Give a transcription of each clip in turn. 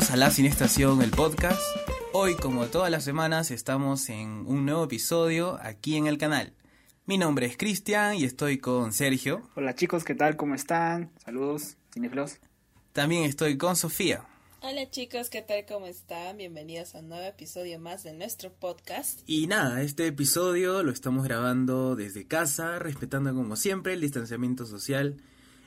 Bienvenidos a La Sin Estación, el podcast. Hoy, como todas las semanas, estamos en un nuevo episodio aquí en el canal. Mi nombre es Cristian y estoy con Sergio. Hola chicos, ¿qué tal? ¿Cómo están? Saludos, cineflos. También estoy con Sofía. Hola chicos, ¿qué tal? ¿Cómo están? Bienvenidos a un nuevo episodio más de nuestro podcast. Y nada, este episodio lo estamos grabando desde casa, respetando como siempre el distanciamiento social,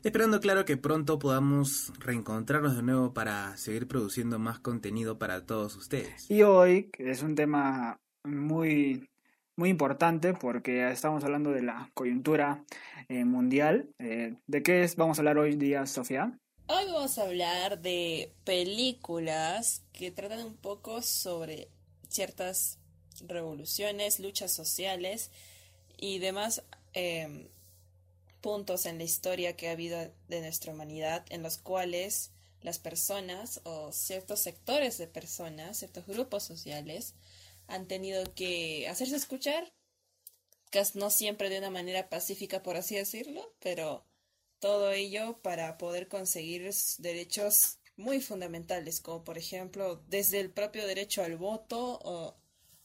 esperando claro que pronto podamos reencontrarnos de nuevo para seguir produciendo más contenido para todos ustedes. Y hoy, que es un tema muy, muy importante porque estamos hablando de la coyuntura eh, mundial. Eh, ¿De qué es, vamos a hablar hoy día, Sofía? Hoy vamos a hablar de películas que tratan un poco sobre ciertas revoluciones, luchas sociales y demás eh, puntos en la historia que ha habido de nuestra humanidad en los cuales las personas o ciertos sectores de personas, ciertos grupos sociales han tenido que hacerse escuchar, no siempre de una manera pacífica, por así decirlo, pero todo ello para poder conseguir derechos muy fundamentales, como por ejemplo desde el propio derecho al voto o,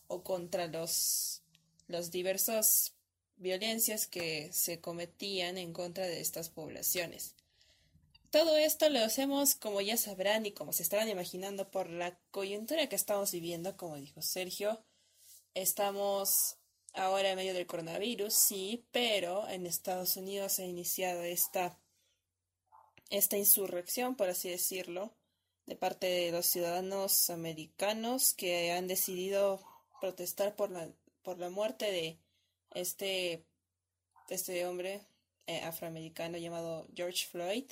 o contra los, los diversos violencias que se cometían en contra de estas poblaciones. Todo esto lo hacemos, como ya sabrán y como se estarán imaginando, por la coyuntura que estamos viviendo, como dijo Sergio. Estamos ahora en medio del coronavirus, sí, pero en Estados Unidos se ha iniciado esta, esta insurrección, por así decirlo, de parte de los ciudadanos americanos que han decidido protestar por la, por la muerte de este, este hombre eh, afroamericano llamado George Floyd,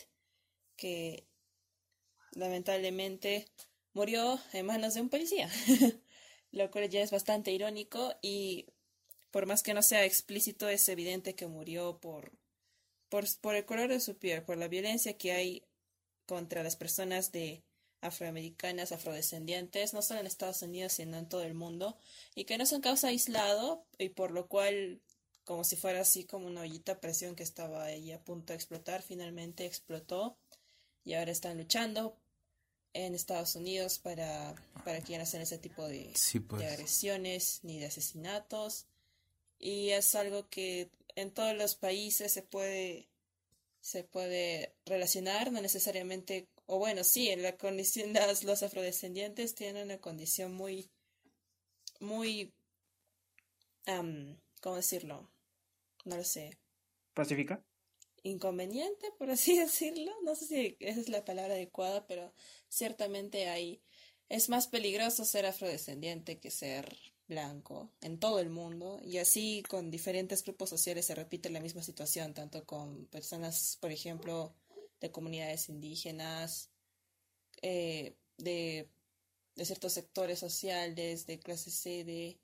que lamentablemente murió en manos de un policía, lo cual ya es bastante irónico y por más que no sea explícito, es evidente que murió por, por, el color de su piel, por la violencia que hay contra las personas de afroamericanas, afrodescendientes, no solo en Estados Unidos, sino en todo el mundo, y que no son causa aislado, y por lo cual, como si fuera así como una ollita a presión que estaba ahí a punto de explotar, finalmente explotó, y ahora están luchando en Estados Unidos para, para que no hacen ese tipo de, pues. de agresiones ni de asesinatos y es algo que en todos los países se puede se puede relacionar, no necesariamente, o bueno, sí, en la condición, las, los afrodescendientes tienen una condición muy, muy, ¿cómo decirlo? No lo sé. ¿Pacífica? Inconveniente, por así decirlo. No sé si esa es la palabra adecuada, pero ciertamente hay, es más peligroso ser afrodescendiente que ser blanco en todo el mundo y así con diferentes grupos sociales se repite la misma situación, tanto con personas, por ejemplo, de comunidades indígenas, eh, de, de, ciertos sectores sociales, de clase C,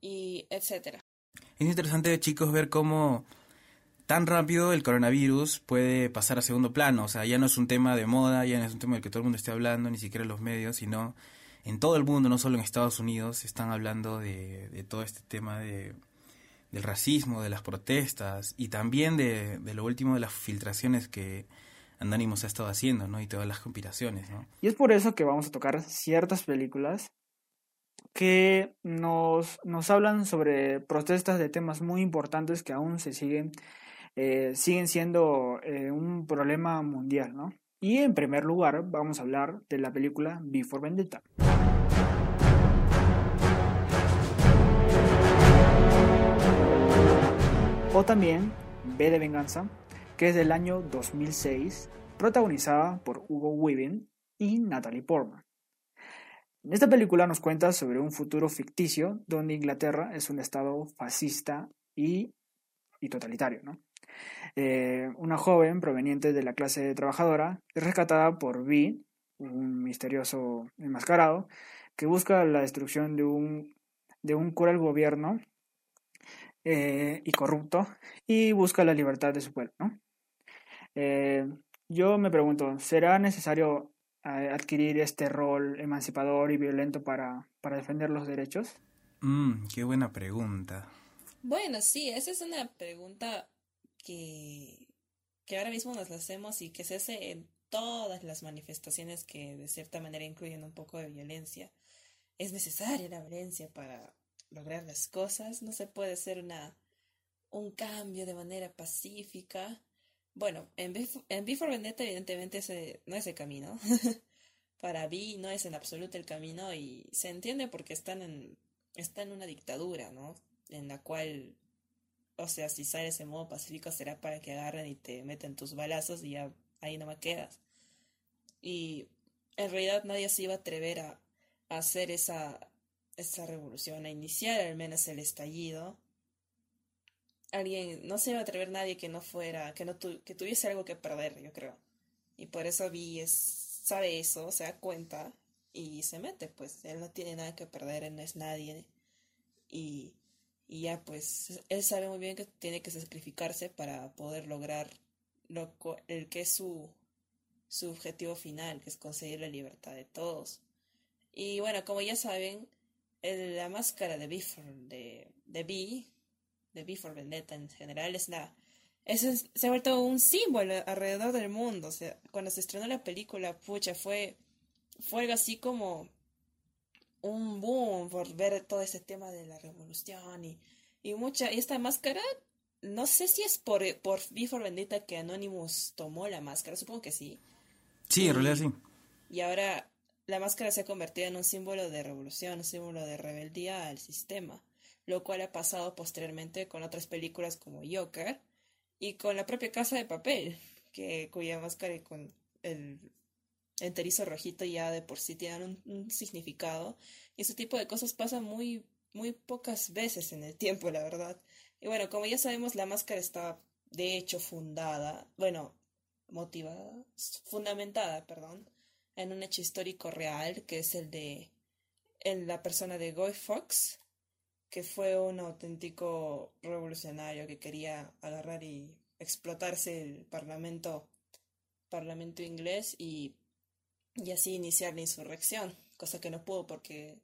y etcétera. Es interesante, chicos, ver cómo tan rápido el coronavirus puede pasar a segundo plano. O sea, ya no es un tema de moda, ya no es un tema del que todo el mundo esté hablando, ni siquiera los medios, sino en todo el mundo, no solo en Estados Unidos, están hablando de, todo este tema de, del racismo, de las protestas y también de, lo último de las filtraciones que Andánimos ha estado haciendo, ¿no? Y todas las conspiraciones, ¿no? Y es por eso que vamos a tocar ciertas películas que nos, nos hablan sobre protestas de temas muy importantes que aún se siguen, eh, siguen siendo eh, un problema mundial, ¿no? Y en primer lugar vamos a hablar de la película Before Vendetta. O también B de Venganza, que es del año 2006, protagonizada por Hugo Weaving y Natalie Portman. Esta película nos cuenta sobre un futuro ficticio donde Inglaterra es un estado fascista y, totalitario. Eh, una joven proveniente de la clase trabajadora es rescatada por V, un misterioso enmascarado, que busca la destrucción de un, de un cruel gobierno eh, y corrupto y busca la libertad de su pueblo. Eh, yo me pregunto, ¿será necesario adquirir este rol emancipador y violento para, para defender los derechos? Mm, qué buena pregunta. Bueno, sí, esa es una pregunta que, que ahora mismo nos hacemos y que se hace en todas las manifestaciones que de cierta manera incluyen un poco de violencia. Es necesaria la violencia para lograr las cosas. No se puede hacer una un cambio de manera pacífica. Bueno, en Before Vendetta evidentemente ese no es el camino. para Vi no es en absoluto el camino y se entiende porque están en, en una dictadura, ¿no? En la cual, o sea, si sales en modo pacífico será para que agarren y te meten tus balazos y ya ahí no me quedas. Y en realidad nadie se iba a atrever a, hacer esa, esa revolución, a iniciar al menos el estallido. Alguien, no se iba a atrever nadie que no fuera, que no que tuviese algo que perder, yo creo. Y por eso Vi es sabe eso, se da cuenta y se mete, pues él no tiene nada que perder, él no es nadie. Y, y ya, pues él sabe muy bien que tiene que sacrificarse para poder lograr lo, el que es su, su objetivo final, que es conseguir la libertad de todos. Y bueno, como ya saben, la máscara de Before, de, de de Before Vendetta en general, es la eso se ha vuelto un símbolo alrededor del mundo. O sea, cuando se estrenó la película, pucha, fue, fue algo así como un boom por ver todo ese tema de la revolución y, y mucha. Y esta máscara, no sé si es por, por Before Vendetta que Anonymous tomó la máscara, supongo que sí. Sí, en realidad sí. Y ahora la máscara se ha convertido en un símbolo de revolución, un símbolo de rebeldía al sistema, lo cual ha pasado posteriormente con otras películas como Joker y con la propia casa de papel, que cuya máscara y con el enterizo rojito ya de por sí tienen un, significado. Y ese tipo de cosas pasan muy, muy pocas veces en el tiempo, la verdad. Y bueno, como ya sabemos, la máscara está de hecho fundada, bueno, motivada, fundamentada, perdón, en un hecho histórico real, que es el de en la persona de Guy Fox, que fue un auténtico revolucionario que quería agarrar y explotarse el parlamento, parlamento inglés y, y así iniciar la insurrección, cosa que no pudo porque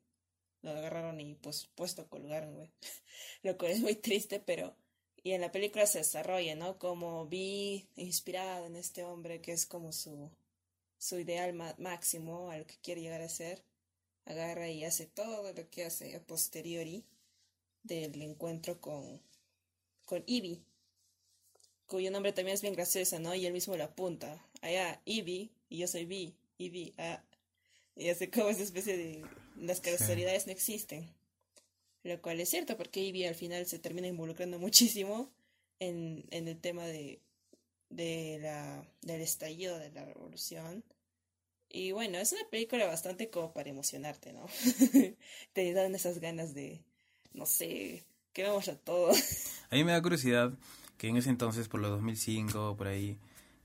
lo agarraron y pues puesto colgaron, güey. Lo cual es muy triste, pero y en la película se desarrolla, ¿no? Como vi inspirada en este hombre que es como su su ideal máximo al que quiere llegar a ser, agarra y hace todo lo que hace a posteriori del encuentro con, con Ivy, cuyo nombre también es bien gracioso, ¿no? Y él mismo lo apunta. Allá, Ivy, y yo soy Vi, Ivy, ah. Y hace como esa especie de... Las casualidades no existen. Lo cual es cierto, porque Ivy al final se termina involucrando muchísimo en, en el tema de, de la, del estallido de la revolución. Y bueno, es una película bastante como para emocionarte, ¿no? Te dan esas ganas de, no sé, que vamos a todo. A mí me da curiosidad que en ese entonces, por los 2005, por ahí,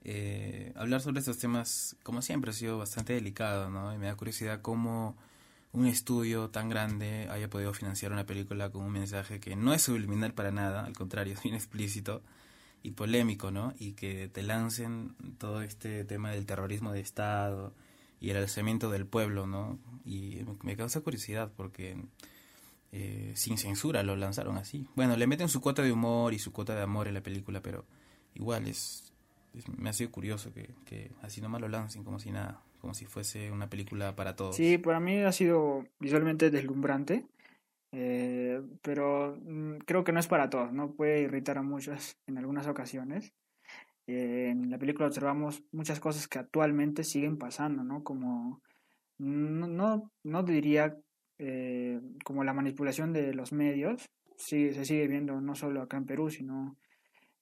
eh, hablar sobre estos temas, como siempre, ha sido bastante delicado, ¿no? Y me da curiosidad cómo un estudio tan grande haya podido financiar una película con un mensaje que no es subliminal para nada, al contrario, es bien explícito y polémico, ¿no? Y que te lancen todo este tema del terrorismo de Estado y el alzamiento del pueblo, ¿no? Y me causa curiosidad porque eh, sin censura lo lanzaron así. Bueno, le meten su cuota de humor y su cuota de amor en la película, pero igual es, me ha sido curioso que, así nomás lo lancen como si nada, como si fuese una película para todos. Sí, para mí ha sido visualmente deslumbrante, eh, pero mm, creo que no es para todos, no puede irritar a muchos en algunas ocasiones. Eh, en la película observamos muchas cosas que actualmente siguen pasando, ¿no? Como no, no, no diría eh, como la manipulación de los medios sí, se sigue viendo no solo acá en Perú, sino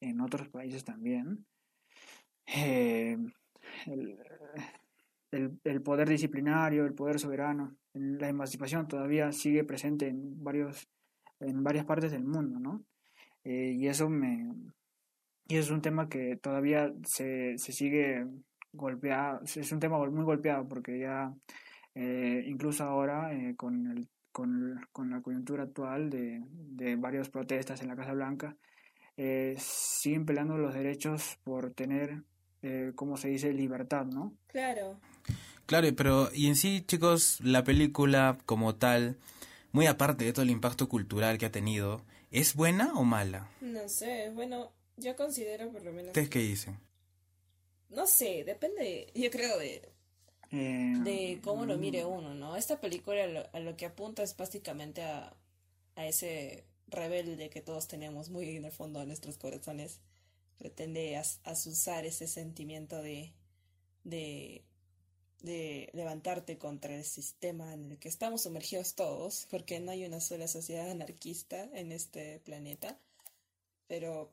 en otros países también. Eh, el, el, poder disciplinario, el poder soberano, la emancipación todavía sigue presente en, varios, en varias partes del mundo, ¿no? Eh, y eso me... Y es un tema que todavía se, se sigue golpeado, es un tema muy golpeado porque ya eh, incluso ahora, eh, con, el, con, con, la coyuntura actual de, de, varias protestas en la Casa Blanca, eh, siguen peleando los derechos por tener, como se dice, libertad, ¿no? Claro. Claro, pero y en sí, chicos, la película como tal, muy aparte de todo el impacto cultural que ha tenido, ¿es buena o mala? No sé, bueno, yo considero por lo menos... ¿Ustedes qué dicen? no sé, depende, yo creo de, Eh, de cómo lo mire uno, ¿no? Esta película lo- a lo que apunta es básicamente a, a ese rebelde que todos tenemos muy en el fondo de nuestros corazones. Pretende as- azuzar ese sentimiento de, de, de levantarte contra el sistema en el que estamos sumergidos todos, porque no hay una sola sociedad anarquista en este planeta. Pero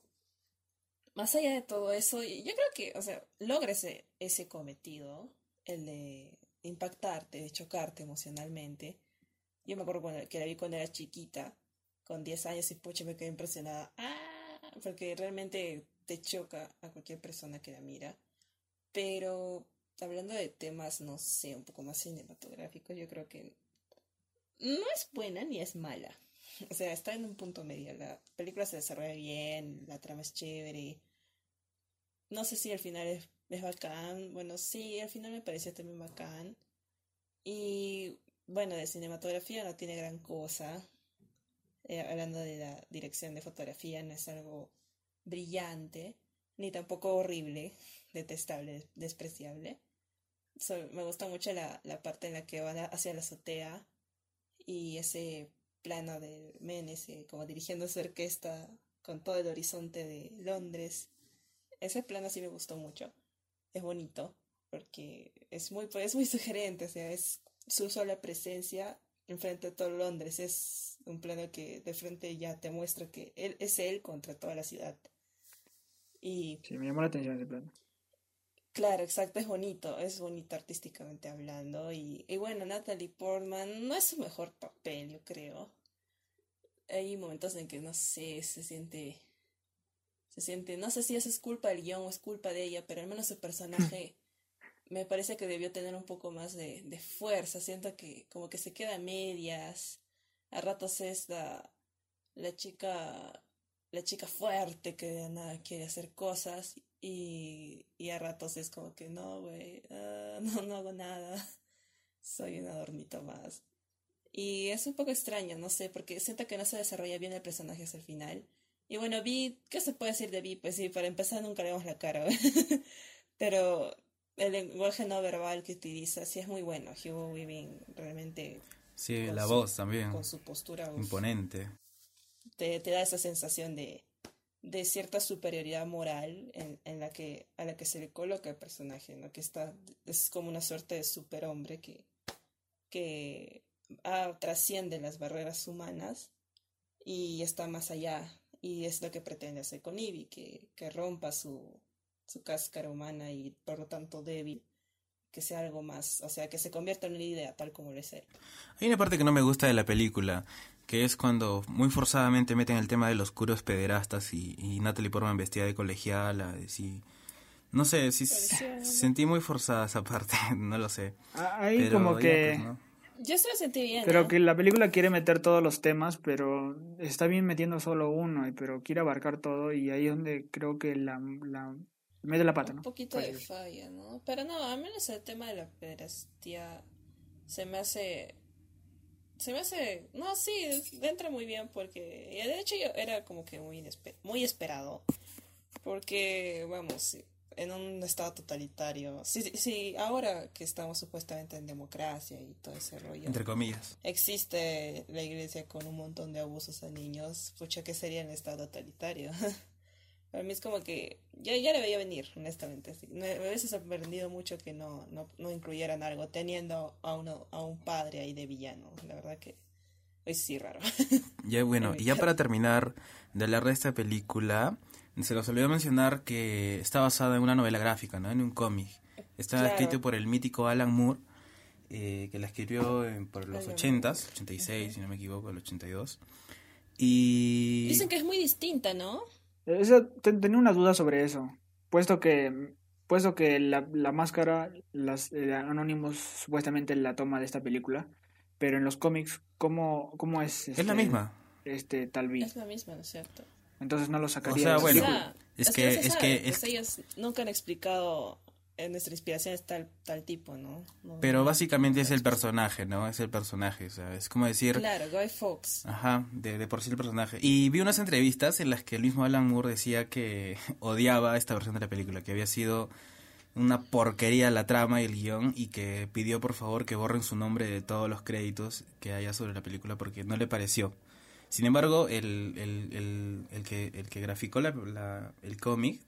más allá de todo eso, yo creo que, o sea, logra ese, ese cometido, el de impactarte, de chocarte emocionalmente. Yo me acuerdo que la vi cuando era chiquita, con 10 años, y pucha, me quedé impresionada. ¡Ah! Porque realmente te choca a cualquier persona que la mira. Pero hablando de temas, no sé, un poco más cinematográficos, yo creo que no es buena ni es mala. O sea, está en un punto medio. La película se desarrolla bien, la trama es chévere. No sé si al final es, es bacán. Bueno, sí, al final me pareció también bacán. Y bueno, de cinematografía no tiene gran cosa. Eh, hablando de la dirección de fotografía, no es algo brillante, ni tampoco horrible, detestable, despreciable. So- me gusta mucho la, la parte en la que van a- hacia la azotea y ese plano del men, ese como dirigiendo su orquesta con todo el horizonte de Londres. Ese plano sí me gustó mucho. Es bonito porque es muy, es muy sugerente, o sea, es su sola presencia enfrente de todo Londres. Es un plano que de frente ya te muestra que él es él contra toda la ciudad. Y Sí, me llamó la atención ese plano. Claro, exacto, es bonito, es bonito artísticamente hablando. Y, y bueno, Natalie Portman no es su mejor papel, yo creo. Hay momentos en que no sé, se siente, se siente, no sé si eso es culpa del guion o es culpa de ella, pero al menos su personaje me parece que debió tener un poco más de, de fuerza. Siento que como que se queda a medias. A ratos es la, la chica, la chica fuerte que de nada quiere hacer cosas y, y a ratos es como que no, güey, ah, no, no hago nada. Soy un adornito más. Y es un poco extraño, no sé, porque siento que no se desarrolla bien el personaje hasta el final. Y bueno, Vi, ¿qué se puede decir de Vi? Pues sí, para empezar nunca le vemos la cara. Pero el lenguaje no verbal que utiliza sí es muy bueno. Hugo Weaving realmente Sí, la su- voz también. con su postura Imponente. te, te da esa sensación de, de cierta superioridad moral en, en la que, a la que se le coloca el personaje, ¿no? Que está, es como una suerte de superhombre que, que ah, trasciende las barreras humanas y está más allá. Y es lo que pretende hacer con Ivy, que, que rompa su, su cáscara humana y por lo tanto débil, que sea algo más, o sea, que se convierta en una idea tal como lo es él. Hay una parte que no me gusta de la película, que es cuando muy forzadamente meten el tema de los curos pederastas y, y Natalie Portman vestida de colegiala, de sí. No sé, sí sentí muy forzada esa parte, no lo sé. Ah, Ahí Pero como que... pues, ¿no? Yo se lo sentí bien. Creo ¿eh? que la película quiere meter todos los temas, pero está bien metiendo solo uno, pero quiere abarcar todo y ahí es donde creo que la, la mete la pata, un ¿no? poquito Por de falla, ¿no? Pero no, al menos el tema de la pederastía se me hace... Se me hace... No, sí, entra muy bien porque... y De hecho, yo era como que muy, muy esperado. Porque, vamos, en un estado totalitario... Sí, sí, ahora que estamos supuestamente en democracia y todo ese rollo... Entre comillas. existe la iglesia con un montón de abusos a niños, pucha, ¿qué sería el estado totalitario? Para mí es como que ya, ya le veía venir, honestamente. así. Me, me hubiese sorprendido mucho que no, no, no incluyeran algo teniendo a, uno, a un padre ahí de villano. La verdad que es sí raro. Ya bueno, y ya para terminar de hablar de esta película, se los olvidó mencionar que está basada en una novela gráfica, ¿no? En un cómic. Está Claro. escrito por el mítico Alan Moore, eh, que la escribió en- por los Alan 80s, 86, si no me equivoco, el 82. Y... Dicen que es muy distinta, ¿no? Eso, ten- tenía una duda sobre eso, puesto que puesto que la, la máscara, las eh, Anonymous supuestamente la toma de esta película, pero en los cómics, ¿cómo, cómo es? es la este- misma. Este tal vez. Es la misma, ¿no es cierto? Entonces no lo sacaría O sea, bueno, es es que- es sabe, que- es- pues ellos nunca han explicado en nuestra inspiración es tal, tal tipo, ¿no? No- Pero no- básicamente es el no- personaje, ¿no? Es el personaje, o sea, es como decir... Claro, Guy Fawkes. Ajá, de, de por sí el personaje. Y vi unas entrevistas en las que el mismo Alan Moore decía que odiaba esta versión de la película, que había sido una porquería la trama y el guion y que pidió por favor que borren su nombre de todos los créditos que haya sobre la película porque no le pareció. Sin embargo, el, el, el, que, el que graficó la, el cómic,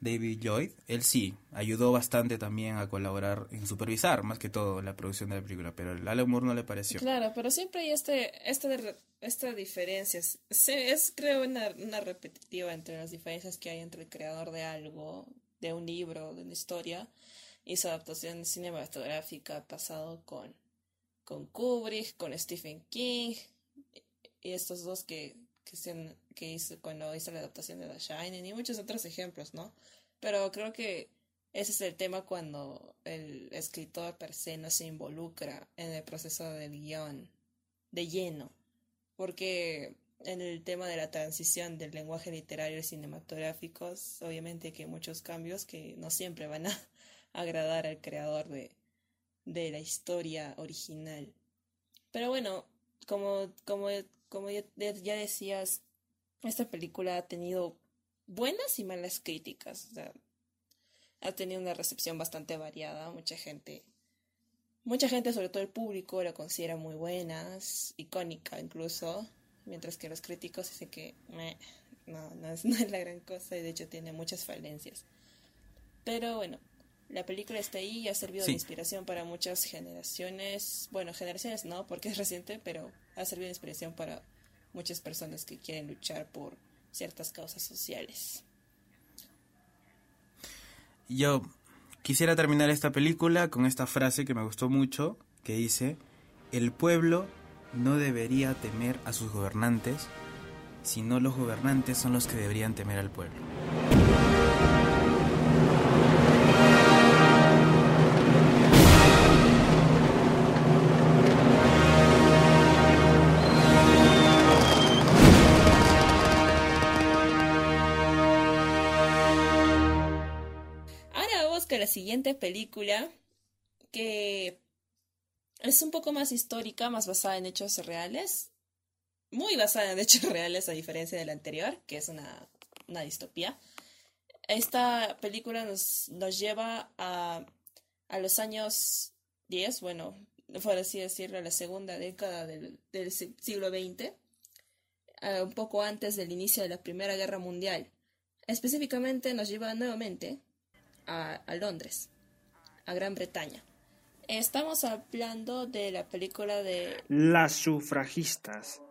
David Lloyd, él sí ayudó bastante también a colaborar en supervisar más que todo la producción de la película, pero a Alan Moore no le pareció. Claro, pero siempre hay este, esta, esta diferencia. Es, creo, una, una repetitiva entre las diferencias que hay entre el creador de algo, de un libro, de una historia, y su adaptación cinematográfica pasado con, con Kubrick, con Stephen King, y estos dos que, que, que hizo cuando hizo la adaptación de The Shining y muchos otros ejemplos, ¿no? Pero creo que ese es el tema cuando el escritor per se no se involucra en el proceso del guion de lleno, porque en el tema de la transición del lenguaje literario y cinematográfico, obviamente que hay muchos cambios que no siempre van a agradar al creador de, de la historia original. Pero bueno, como, como como ya, decías, esta película ha tenido buenas y malas críticas. ha tenido una recepción bastante variada. Mucha gente, mucha gente, sobre todo el público, la considera muy buena, icónica incluso, mientras que los críticos dicen que no, no es, no es la gran cosa y de hecho tiene muchas falencias. Pero bueno, la película está ahí y ha servido de inspiración para muchas generaciones. Bueno, generaciones no, porque es reciente, pero ha servido de inspiración para muchas personas que quieren luchar por ciertas causas sociales. Yo quisiera terminar esta película con esta frase que me gustó mucho, que dice, el pueblo no debería temer a sus gobernantes, sino los gobernantes son los que deberían temer al pueblo. Siguiente película que es un poco más histórica, más basada en hechos reales. Muy basada en hechos reales a diferencia de la anterior, que es una, una distopía. Esta película nos, nos lleva a, a los años 10, bueno, por así decirlo, a la segunda década del, siglo XX, un poco antes del inicio de la Primera Guerra Mundial. Específicamente nos lleva nuevamente a, Londres, a Gran Bretaña. Estamos hablando de la película de... Las sufragistas.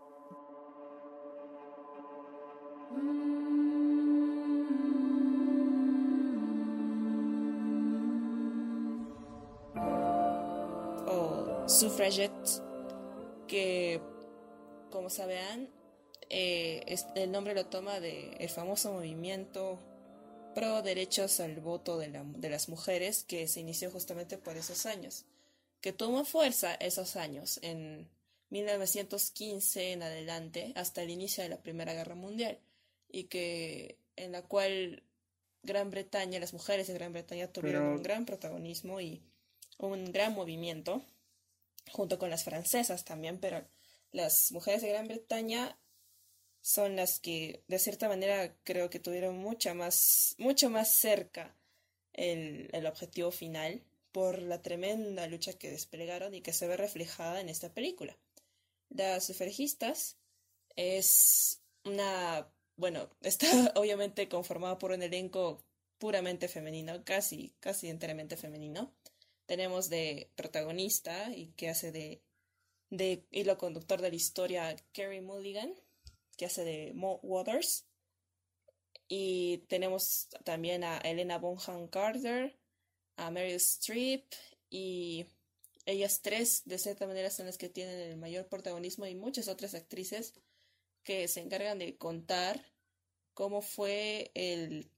O suffragette, que como saben, eh, el nombre lo toma del el famoso movimiento pro derechos al voto de, de las mujeres que se inició justamente por esos años, que tomó fuerza esos años, en 1915 en adelante, hasta el inicio de la Primera Guerra Mundial, y que en la cual Gran Bretaña, las mujeres de Gran Bretaña tuvieron un gran protagonismo y un gran movimiento, junto con las francesas también, pero las mujeres de Gran Bretaña son las que de cierta manera creo que tuvieron mucha más, mucho más cerca el, el objetivo final por la tremenda lucha que desplegaron y que se ve reflejada en esta película. Las sufragistas es una, bueno, está obviamente conformada por un elenco puramente femenino, casi, casi enteramente femenino. Tenemos de protagonista y que hace de, de hilo conductor de la historia Carrie Mulligan, que hace de Mo Waters. Y tenemos también a Elena Bonham Carter, a Meryl Streep y ellas tres de cierta manera son las que tienen el mayor protagonismo y muchas otras actrices que se encargan de contar cómo fue el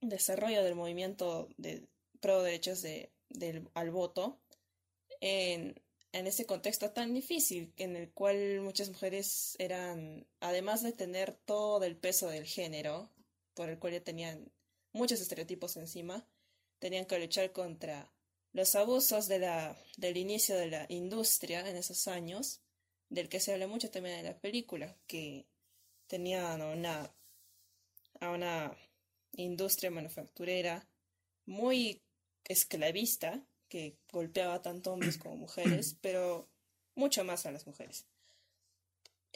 desarrollo del movimiento de pro derechos de, del, al voto en, en ese contexto tan difícil en el cual muchas mujeres eran, además de tener todo el peso del género, por el cual ya tenían muchos estereotipos encima, tenían que luchar contra los abusos de la, del inicio de la industria en esos años, del que se habla mucho también en la película, que tenían una, a una industria manufacturera muy esclavista que golpeaba tanto hombres como mujeres, pero mucho más a las mujeres.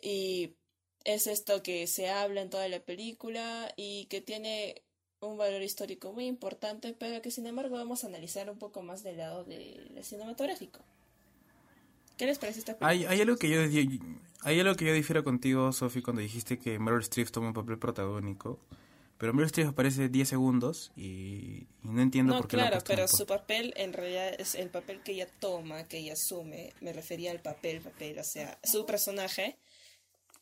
Y es esto que se habla en toda la película y que tiene un valor histórico muy importante, pero que sin embargo vamos a analizar un poco más del lado del cinematográfico. ¿Qué les parece esta película? Hay, hay algo que yo hay algo que yo difiero contigo, Sophie, cuando dijiste que Meryl Streep toma un papel protagónico. Pero Meryl Streep aparece 10 segundos y, no entiendo por qué claro, pero su papel en realidad es el papel que ella toma, que ella asume. Me refería al papel, papel, o sea, su personaje,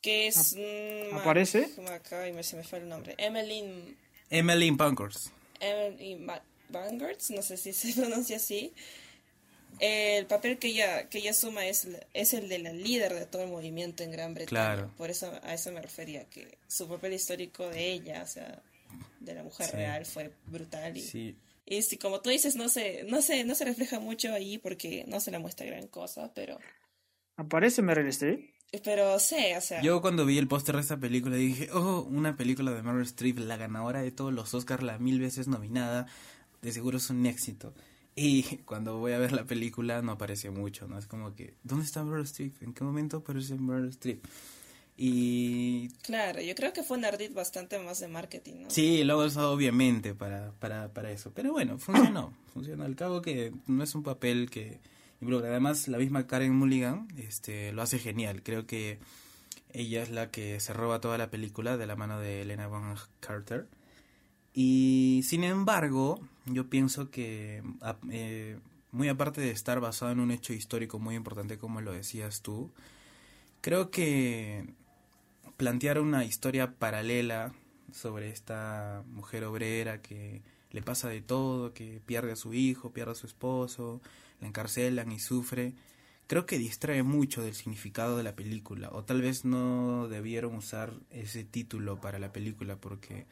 que es... Mm, ¿Aparece? Ay, se me fue el nombre. Emmeline... Emmeline Pankhurst. Emmeline Pankhurst, no sé si se pronuncia así el papel que ella, que ella asuma es, es el de la líder de todo el movimiento en Gran Bretaña. Por eso a eso me refería, que su papel histórico de ella, o sea, de la mujer real, fue brutal. Y, y si, como tú dices, no se, no, se, no se refleja mucho ahí porque no se le muestra gran cosa, pero... ¿Aparece Meryl Streep? Pero sí, o sea... Yo cuando vi el póster de esta película dije, oh, una película de Meryl Streep, la ganadora de todos los Oscars, la mil veces nominada, de seguro es un éxito. Y cuando voy a ver la película no aparece mucho, ¿no? Es como que, ¿dónde está Meryl Streep? ¿En qué momento aparece Meryl Streep? Y... Claro, yo creo que fue un ardid bastante más de marketing, ¿no? Sí, lo ha usado obviamente para, para, para eso. Pero bueno, funcionó. funcionó. Al cabo que no es un papel que... Además, la misma Karen Mulligan este, lo hace genial. Creo que ella es la que se roba toda la película de la mano de Elena Bonham Carter. Y sin embargo, yo pienso que eh, muy aparte de estar basado en un hecho histórico muy importante como lo decías tú, creo que plantear una historia paralela sobre esta mujer obrera que le pasa de todo, que pierde a su hijo, pierde a su esposo, la encarcelan y sufre, creo que distrae mucho del significado de la película, o tal vez no debieron usar ese título para la película porque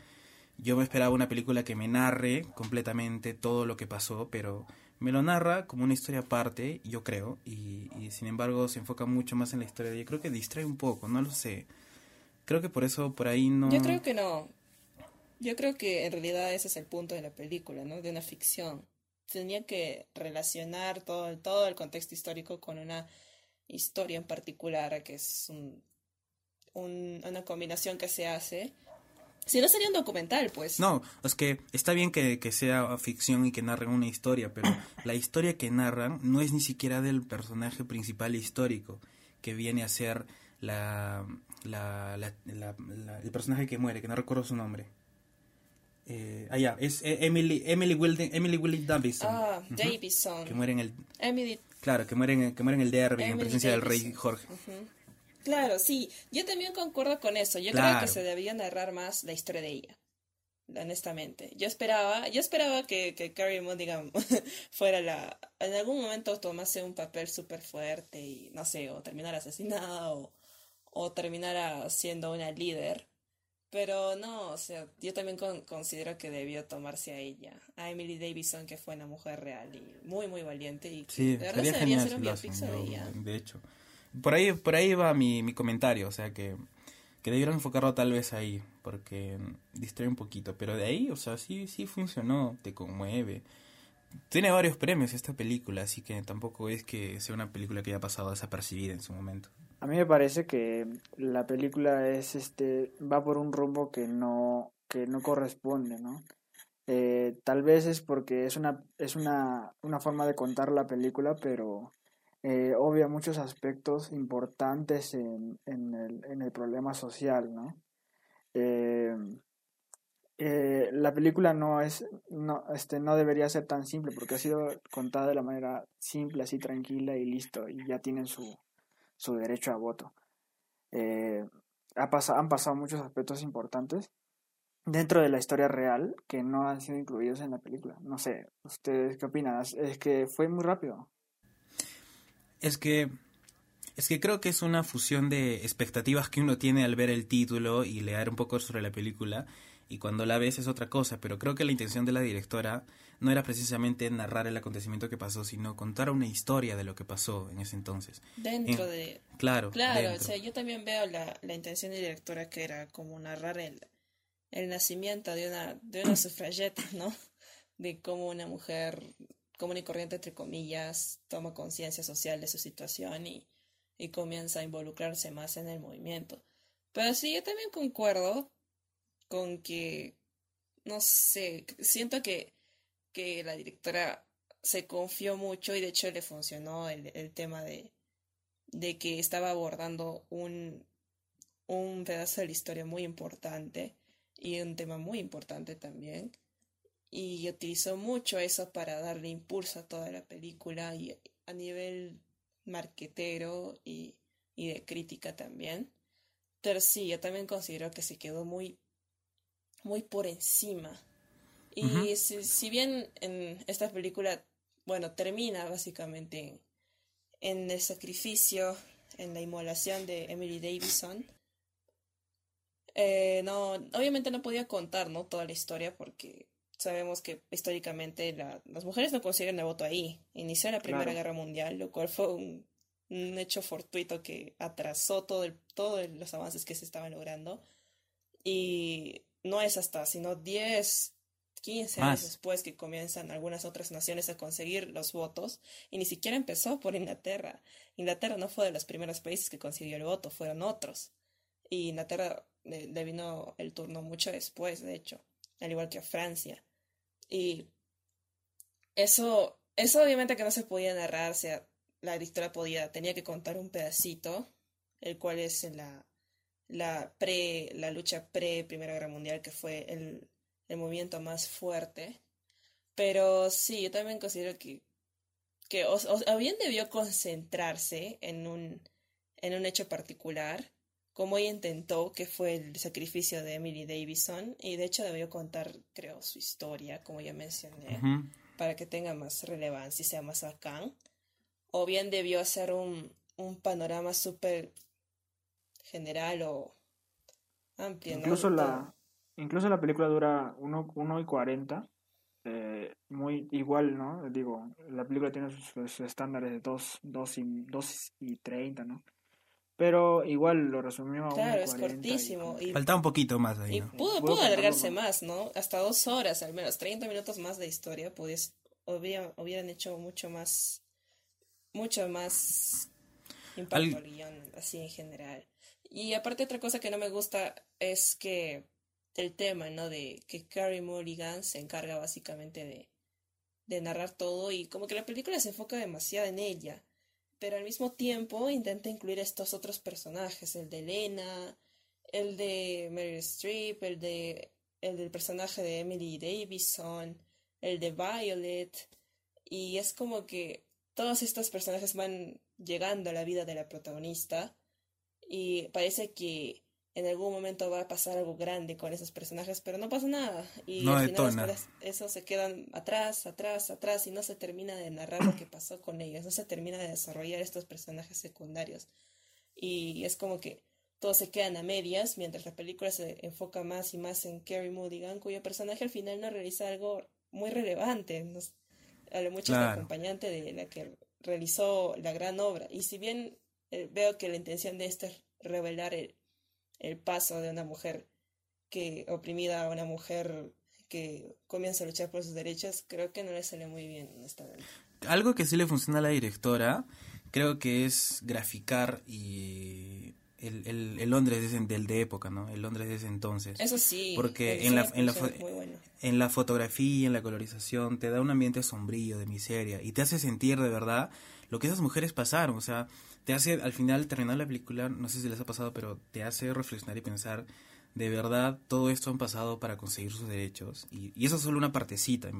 yo me esperaba una película que me narre completamente todo lo que pasó, pero me lo narra como una historia aparte, yo creo, y, sin embargo se enfoca mucho más en la historia de ella. Creo que distrae un poco, no lo sé. Creo que por eso por ahí no... Yo creo que no. Yo creo que en realidad ese es el punto de la película, ¿no? De una ficción. Tenía que relacionar todo, todo el contexto histórico con una historia en particular, que es un, una combinación que se hace si no sería un documental, pues. No, es que está bien que, sea ficción y que narren una historia, pero la historia que narran no es ni siquiera del personaje principal histórico, que viene a ser la, la, el personaje que muere, que no recuerdo su nombre. Eh, ah, ya, es eh, Emily, Emily Emily Wilding Davison. Ah, Davison. Que muere en el... Emily. Claro, que muere en, que muere en el derby en presencia del rey Jorge. Claro, sí, yo también concuerdo con eso. Yo creo que se debía narrar más la historia de ella. Honestamente, yo esperaba, yo esperaba que, que Carrie Mulligan fuera la, en algún momento tomase un papel súper fuerte y no sé, o terminara asesinada o, o terminara siendo una líder. Pero no, o sea, yo también considero que debió tomarse a ella, a Emily Davison, que fue una mujer real y muy, muy valiente. Y sí, de verdad debería hacer un biopic de ella. De hecho. Por ahí, por ahí va mi, mi comentario, o sea que, que debieron enfocarlo tal vez ahí, porque distrae un poquito, pero de ahí, o sea, sí, sí funcionó, te conmueve. Tiene varios premios esta película, así que tampoco es que sea una película que haya pasado desapercibida en su momento. A mí me parece que la película es este va por un rumbo que no que no corresponde, ¿no? Eh, tal vez es porque es una es una, una forma de contar la película, pero eh, obvia muchos aspectos importantes en, en, el, en el problema social, ¿no? Eh, eh, la película no es no este no debería ser tan simple porque ha sido contada de la manera simple así tranquila y listo y ya tienen su, su derecho a voto. Ha pasado, han pasado muchos aspectos importantes dentro de la historia real que no han sido incluidos en la película. No sé ustedes qué opinan es que fue muy rápido. Es que es que creo que es una fusión de expectativas que uno tiene al ver el título y leer un poco sobre la película y cuando la ves es otra cosa, pero creo que la intención de la directora no era precisamente narrar el acontecimiento que pasó, sino contar una historia de lo que pasó en ese entonces. Dentro de... Claro. Claro, o sea, yo también veo la, la intención de la directora que era como narrar el, el nacimiento de una, de una sufrageta, ¿no? de cómo una mujer común y corriente, entre comillas, toma conciencia social de su situación y, y comienza a involucrarse más en el movimiento. Pero sí, yo también concuerdo con que, no sé, siento que, que la directora se confió mucho y de hecho le funcionó el, el tema de, de que estaba abordando un, un pedazo de la historia muy importante y un tema muy importante también. Y utilizó mucho eso para darle impulso a toda la película y a nivel marquetero y, y de crítica también. Pero sí, yo también considero que se quedó muy, muy por encima. Y si, si, bien en esta película, bueno, termina básicamente en, en, el sacrificio, en la inmolación de Emily Davison, eh, no, obviamente no podía contar, ¿no? Toda la historia porque sabemos que históricamente la, las mujeres no consiguen el voto ahí. Inició la Primera Guerra Mundial, lo cual fue un, un, hecho fortuito que atrasó todo el, todos los avances que se estaban logrando. Y no es hasta, sino 10, 15 años después que comienzan algunas otras naciones a conseguir los votos. Y ni siquiera empezó por Inglaterra. Inglaterra no fue de los primeros países que consiguió el voto, fueron otros. Y Inglaterra le, vino el turno mucho después, de hecho, al igual que a Francia. Y eso, eso obviamente que no se podía narrar, o sea, la directora podía, tenía que contar un pedacito, el cual es la, la pre, la lucha pre Primera Guerra Mundial, que fue el, el movimiento más fuerte. Pero sí, yo también considero que, que o, o bien debió concentrarse en un, en un hecho particular como ella intentó, que fue el sacrificio de Emily Davison, y de hecho debió contar, creo, su historia, como ya mencioné, para que tenga más relevancia y sea más bacán, o bien debió hacer un, un panorama súper general o amplio. Incluso, la, incluso la película dura 1 y 40, eh, muy igual, ¿no? Digo, la película tiene sus, estándares de 2 dos, y, dos y 30, ¿no? Pero igual lo resumió a Claro, es cortísimo. Y, Faltaba un poquito más ahí. Y pudo, pudo alargarse más, ¿no? Hasta dos horas, al menos 30 minutos más de historia. Pues, hubieran, hubieran hecho mucho más. Mucho más impacto al guion, así en general. Y aparte, otra cosa que no me gusta es que. El tema, ¿no? De que Carrie Mulligan se encarga básicamente de, de narrar todo y como que la película se enfoca demasiado en ella pero al mismo tiempo intenta incluir estos otros personajes, el de Elena, el de Meryl Streep, el de el del personaje de Emily Davison, el de Violet, y es como que todos estos personajes van llegando a la vida de la protagonista y parece que en algún momento va a pasar algo grande con esos personajes, pero no pasa nada. Y no al final eso se quedan atrás, atrás, atrás y no se termina de narrar lo que pasó con ellos, no se termina de desarrollar estos personajes secundarios. Y es como que todos se quedan a medias, mientras la película se enfoca más y más en Carrie Mulligan, cuyo personaje al final no realiza algo muy relevante. Nos, a lo mucho claro. acompañante de la que realizó la gran obra. Y si bien eh, veo que la intención de esto es revelar el, el paso de una mujer que oprimida a una mujer que comienza a luchar por sus derechos, creo que no le sale muy bien, honestamente. Algo que sí le funciona a la directora, creo que es graficar y el, el, el Londres del de época, ¿no? El Londres de ese entonces. Eso sí. Porque en la, en, la, bueno. en la fotografía, en la colorización, te da un ambiente sombrío, de miseria, y te hace sentir de verdad lo que esas mujeres pasaron, o sea, te hace al final terminar la película, no sé si les ha pasado, pero te hace reflexionar y pensar, de verdad, todo esto han pasado para conseguir sus derechos. Y, y eso es solo una partecita.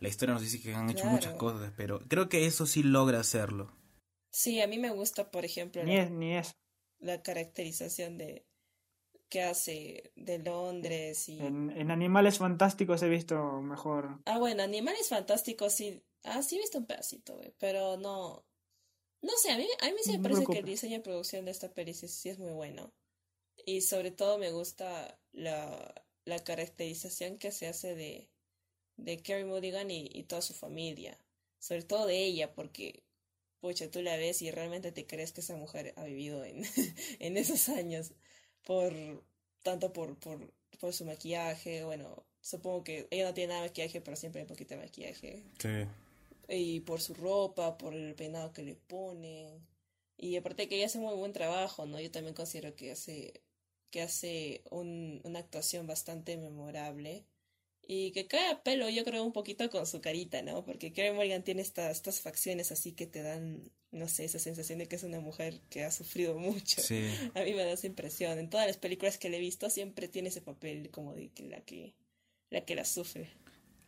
La historia nos dice que han hecho claro. muchas cosas, pero creo que eso sí logra hacerlo. Sí, a mí me gusta, por ejemplo, ni la, es, ni es. la caracterización de que hace de Londres y... En, en, Animales Fantásticos he visto mejor. Ah, bueno, Animales Fantásticos sí... Ah, sí he visto un pedacito, güey, pero no... No sé, a mí, a mí sí me parece no que el diseño y producción de esta peli sí, sí, es muy bueno. Y sobre todo me gusta la, la caracterización que se hace de, de Carrie Mulligan y, y, toda su familia. Sobre todo de ella, porque, pucha, tú la ves y realmente te crees que esa mujer ha vivido en, en esos años. Por, tanto por, por, por su maquillaje, bueno, supongo que ella no tiene nada de maquillaje, pero siempre hay un poquito de maquillaje. Sí. Y por su ropa, por el peinado que le ponen. Y aparte que ella hace muy buen trabajo, ¿no? Yo también considero que hace, que hace un, una actuación bastante memorable. Y que cae a pelo, yo creo, un poquito con su carita, ¿no? Porque Karen Morgan tiene estas, estas facciones así que te dan, no sé, esa sensación de que es una mujer que ha sufrido mucho. Sí. A mí me da esa impresión. En todas las películas que le he visto siempre tiene ese papel como de que la que la que la sufre.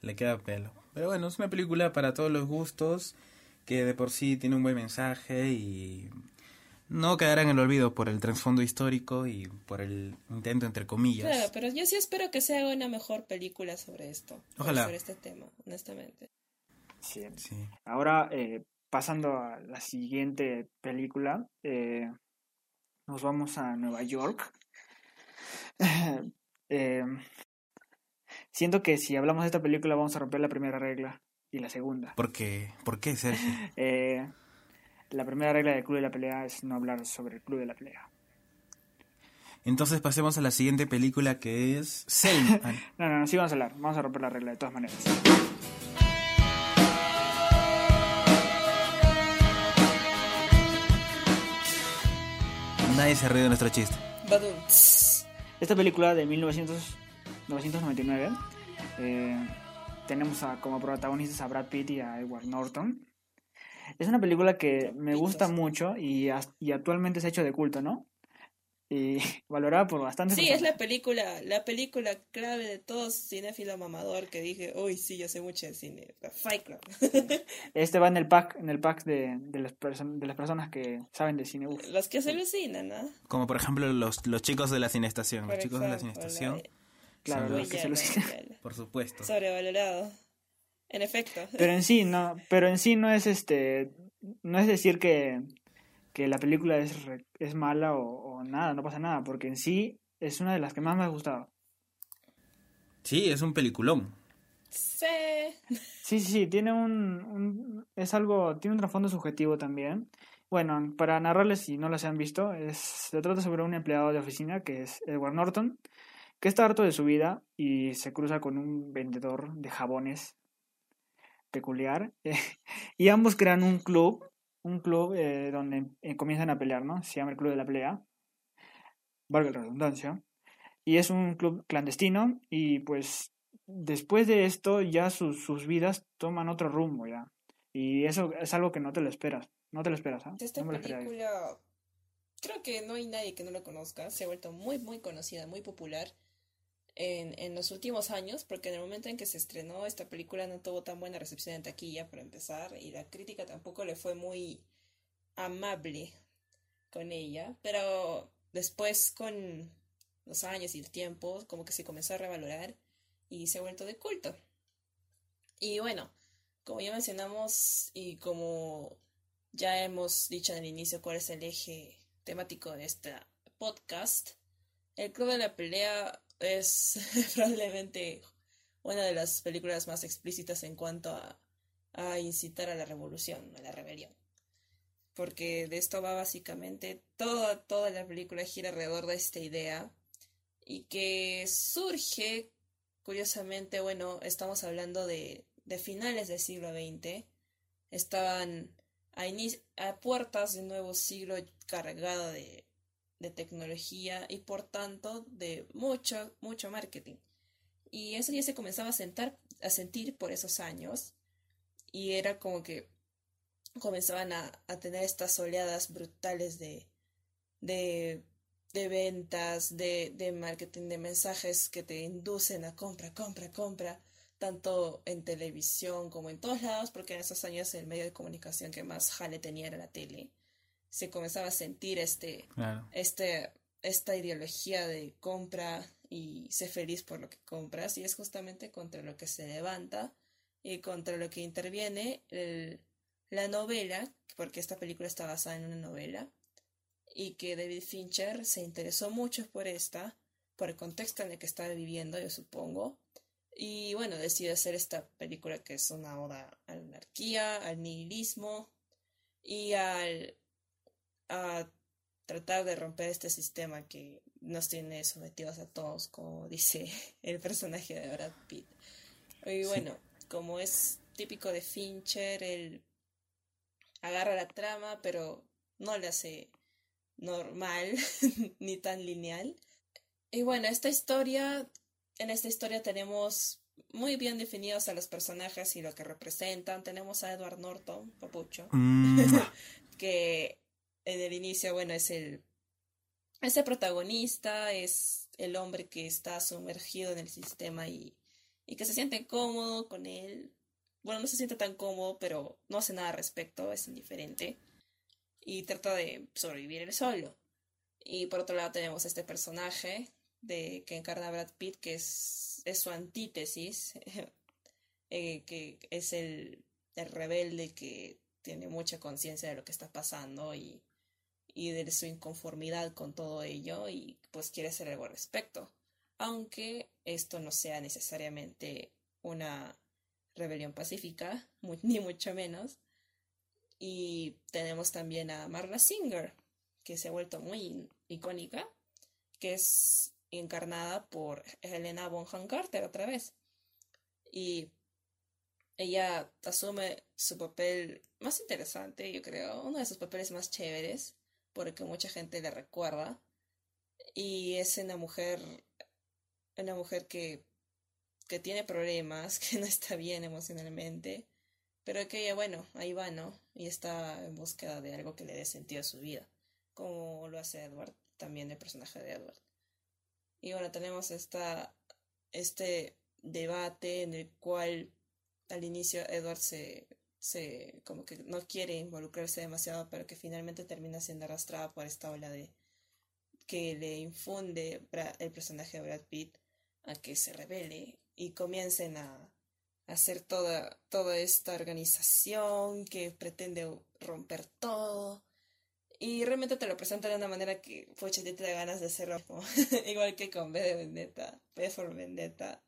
Le queda pelo. Pero bueno, es una película para todos los gustos, que de por sí tiene un buen mensaje y no quedará en el olvido por el trasfondo histórico y por el intento entre comillas. Claro, pero yo sí espero que se haga una mejor película sobre esto. Ojalá. Sobre este tema, honestamente. Sí. Sí. Ahora, eh, pasando a la siguiente película, eh, nos vamos a Nueva York. Eh, siento que si hablamos de esta película vamos a romper la primera regla y la segunda. ¿Por qué? ¿Por qué, Sergio? Eh, la primera regla del Club de la Pelea es no hablar sobre el Club de la Pelea. Entonces pasemos a la siguiente película que es Selma. No, no, no, sí vamos a hablar, vamos a romper la regla de todas maneras. Nadie se ríe de nuestro chiste. Esta película de 1900 1999 eh, tenemos a- como protagonistas a Brad Pitt y a Edward Norton. Es una película que me gusta mucho y, actualmente se ha hecho de culto, ¿no? Y valorada por bastantes Sí, es la película, la película clave de todo cinéfilo mamador que dije, uy, sí, yo sé mucho de cine. Fight Club. Este va en el pack, en el pack de, de, las, perso- de las personas que saben de cine. Uf. Los que se alucinan, ¿no? Como por ejemplo los, los chicos de la cinestación. Los Por chicos de la cinestación, la- Claro, los que se alucinan. Por supuesto. Sobrevalorado. En efecto. Pero en sí, no, pero en sí no es este, no es decir que, que la película es, re- es mala o, o nada, no pasa nada, porque en sí es una de las que más me ha gustado. Sí, es un peliculón. Sí. Sí, sí, sí, tiene un, un- es algo, tiene un trasfondo subjetivo también. Bueno, para narrarles si no las han visto, es, se trata sobre un empleado de oficina que es Edward Norton, que está harto de su vida y se cruza con un vendedor de jabones peculiar y ambos crean un club, un club eh, donde eh, comienzan a pelear, ¿no? Se llama el Club de la Pelea, valga la redundancia, y es un club clandestino y pues después de esto ya sus, sus vidas toman otro rumbo ya. Y eso es algo que no te lo esperas. No te lo esperas, ¿ah? Esta No película, creo que no hay nadie que no la conozca. Se ha vuelto muy, muy conocida, muy popular en, en los últimos años, porque en el momento en que se estrenó, esta película no tuvo tan buena recepción en taquilla, para empezar, y la crítica tampoco le fue muy amable con ella. Pero después, con los años y el tiempo, como que se comenzó a revalorar y se ha vuelto de culto. Y bueno, como ya mencionamos y como ya hemos dicho en el inicio cuál es el eje temático de este podcast. El Club de la Pelea es probablemente una de las películas más explícitas en cuanto a, a incitar a la revolución, a la rebelión. Porque de esto va básicamente toda, toda la película gira alrededor de esta idea y que surge, curiosamente, bueno, estamos hablando de, de finales del siglo XX, estaban a, a puertas de un nuevo siglo cargado de, de tecnología y por tanto de mucho, mucho marketing. Y eso ya se comenzaba a, sentar, a sentir por esos años y era como que comenzaban a, a tener estas oleadas brutales de, de, ventas, de, de marketing, de mensajes que te inducen a compra, compra, compra tanto en televisión como en todos lados, porque en esos años el medio de comunicación que más jale tenía era la tele, se comenzaba a sentir este, Claro. este, esta ideología de compra y sé feliz por lo que compras, y es justamente contra lo que se levanta y contra lo que interviene el- la novela, porque esta película está basada en una novela, y que David Fincher se interesó mucho por esta, por el contexto en el que estaba viviendo, yo supongo, y bueno, decide hacer esta película que es una oda a la anarquía, al nihilismo y al, a tratar de romper este sistema que nos tiene sometidos a todos, como dice el personaje de Brad Pitt. Y bueno, como es típico de Fincher, él agarra la trama, pero no le hace normal ni tan lineal. Y bueno, esta historia, en esta historia tenemos muy bien definidos a los personajes y lo que representan. Tenemos a Edward Norton, papucho, mm. que en el inicio, bueno, es el, ese protagonista, es el hombre que está sumergido en el sistema y, y que se siente cómodo con él. Bueno, no se siente tan cómodo, pero no hace nada al respecto, es indiferente. Y trata de sobrevivir él solo. Y por otro lado tenemos este personaje de que encarna Brad Pitt, que es, es su antítesis, eh, que es el, el rebelde que tiene mucha conciencia de lo que está pasando y, y de su inconformidad con todo ello y pues quiere hacer algo al respecto. Aunque esto no sea necesariamente una rebelión pacífica, ni mucho menos. Y tenemos también a Marla Singer, que se ha vuelto muy icónica, que es encarnada por Helena Bonham Carter otra vez. Y ella asume su papel más interesante, yo creo, uno de sus papeles más chéveres, porque mucha gente le recuerda. Y es una mujer, una mujer que, que tiene problemas, que no está bien emocionalmente, pero que ella, bueno, ahí va, ¿no? Y está en búsqueda de algo que le dé sentido a su vida, como lo hace Edward, también el personaje de Edward. Y bueno, tenemos esta, este debate en el cual al inicio Edward se, se como que no quiere involucrarse demasiado, pero que finalmente termina siendo arrastrada por esta ola de que le infunde el personaje de Brad Pitt a que se revele y comiencen a, hacer toda, toda esta organización que pretende romper todo. Y realmente te lo presenta de una manera que, pucha, te da ganas de hacerlo. Igual que con B de Vendetta, B for Vendetta.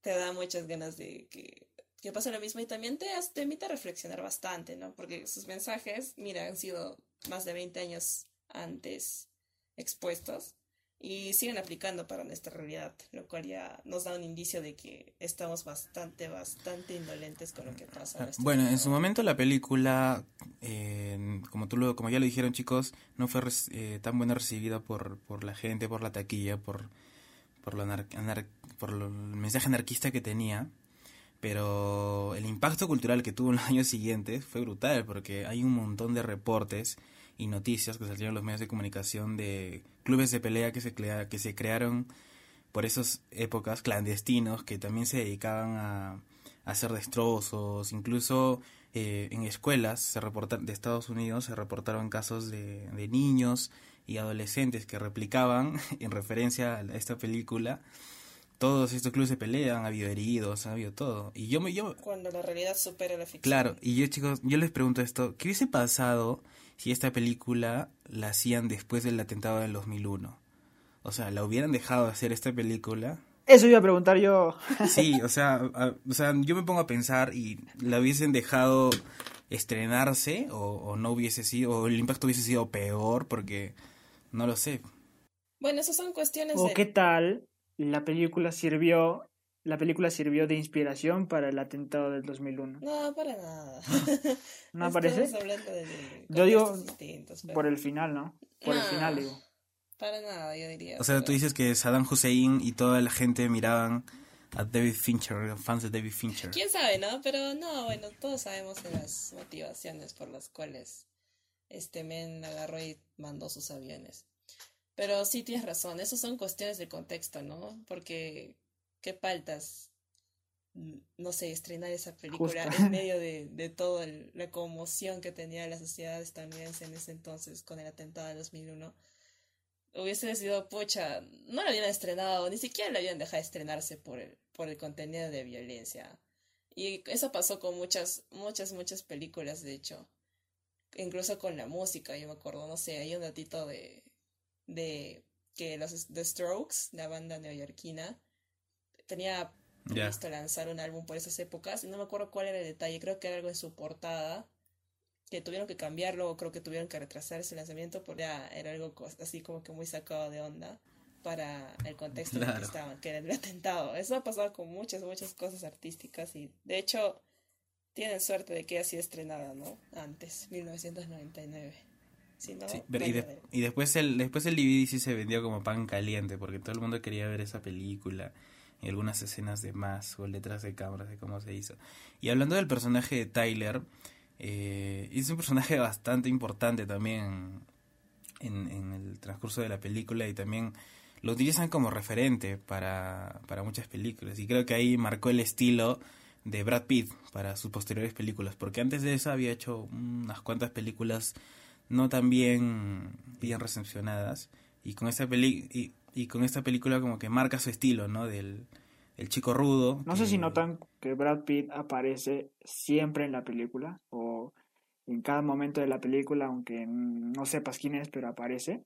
Te da muchas ganas de que que pasa lo mismo y también te, te invita a reflexionar bastante, ¿no? Porque sus mensajes, mira, han sido más de 20 años antes expuestos y siguen aplicando para nuestra realidad, lo cual ya nos da un indicio de que estamos bastante, bastante indolentes con lo que pasa. Ah, bueno, en su momento la película, eh, como tú lo, como ya lo dijeron chicos, no fue eh, tan buena recibida por, por la gente, por la taquilla, por, por, lo por el mensaje anarquista que tenía pero el impacto cultural que tuvo en los años siguientes fue brutal porque hay un montón de reportes y noticias que salieron en los medios de comunicación de clubes de pelea que se, que se crearon por esas épocas clandestinos que también se dedicaban a, hacer destrozos, incluso eh, en escuelas se de Estados Unidos se reportaron casos de, de niños y adolescentes que replicaban en referencia a esta película todos estos clubes se pelean, ha habido heridos, ha habido todo. Y yo me... Yo... Cuando la realidad supera la ficción. Claro, y yo chicos, yo les pregunto esto, ¿qué hubiese pasado si esta película la hacían después del atentado del 2001? O sea, ¿la hubieran dejado hacer esta película? Eso iba a preguntar yo. sí, o sea, o sea, yo me pongo a pensar y la hubiesen dejado estrenarse o, o no hubiese sido, o el impacto hubiese sido peor porque no lo sé. Bueno, esas son cuestiones ¿O qué tal la película sirvió la película sirvió de inspiración para el atentado del 2001. No, para nada. ¿No aparece? yo digo por el final, ¿no? Por el final digo. Para nada, yo diría. O sea, tú dices que Saddam Hussein y toda la gente miraban a David Fincher, fans de David Fincher. ¿Quién sabe, no? Pero no, bueno, todos sabemos las motivaciones por las cuales este men agarró y mandó sus aviones. Pero sí tienes razón, esas son cuestiones de contexto, ¿no? Porque, ¿qué faltas? No sé, estrenar esa película en medio de, de toda la conmoción que tenía la sociedad estadounidense en ese entonces con el atentado de 2001. Hubiese sido, pucha, no la habían estrenado, ni siquiera la habían dejado estrenarse por el, por el contenido de violencia. Y eso pasó con muchas, muchas, muchas películas, de hecho. Incluso con la música, yo me acuerdo, no sé, hay un datito de, de que los The Strokes, la banda neoyorquina, tenía visto lanzar un álbum por esas épocas. No me acuerdo cuál era el detalle, creo que era algo en su portada. que tuvieron que cambiarlo, creo que tuvieron que retrasar ese lanzamiento, porque ya era algo así como que muy sacado de onda para el contexto en el que estaban, que era el atentado. Eso ha pasado con muchas, muchas cosas artísticas y de hecho tienen suerte de que haya sido estrenada, ¿no? Antes, 1999. Sí, y, después el después el DVD sí se vendió como pan caliente porque todo el mundo quería ver esa película y algunas escenas de más o el detrás de cámaras de cómo se hizo. Y hablando del personaje de Tyler, eh, es un personaje bastante importante también en, en, el transcurso de la película y también lo utilizan como referente para, para muchas películas. Y creo que ahí marcó el estilo de Brad Pitt para sus posteriores películas, porque antes de eso había hecho unas cuantas películas no tan bien, bien recepcionadas y con esta peli y, y, con esta película como que marca su estilo, ¿no? Del el chico rudo. No sé si notan que Brad Pitt aparece siempre en la película o en cada momento de la película, aunque no sepas quién es, pero aparece.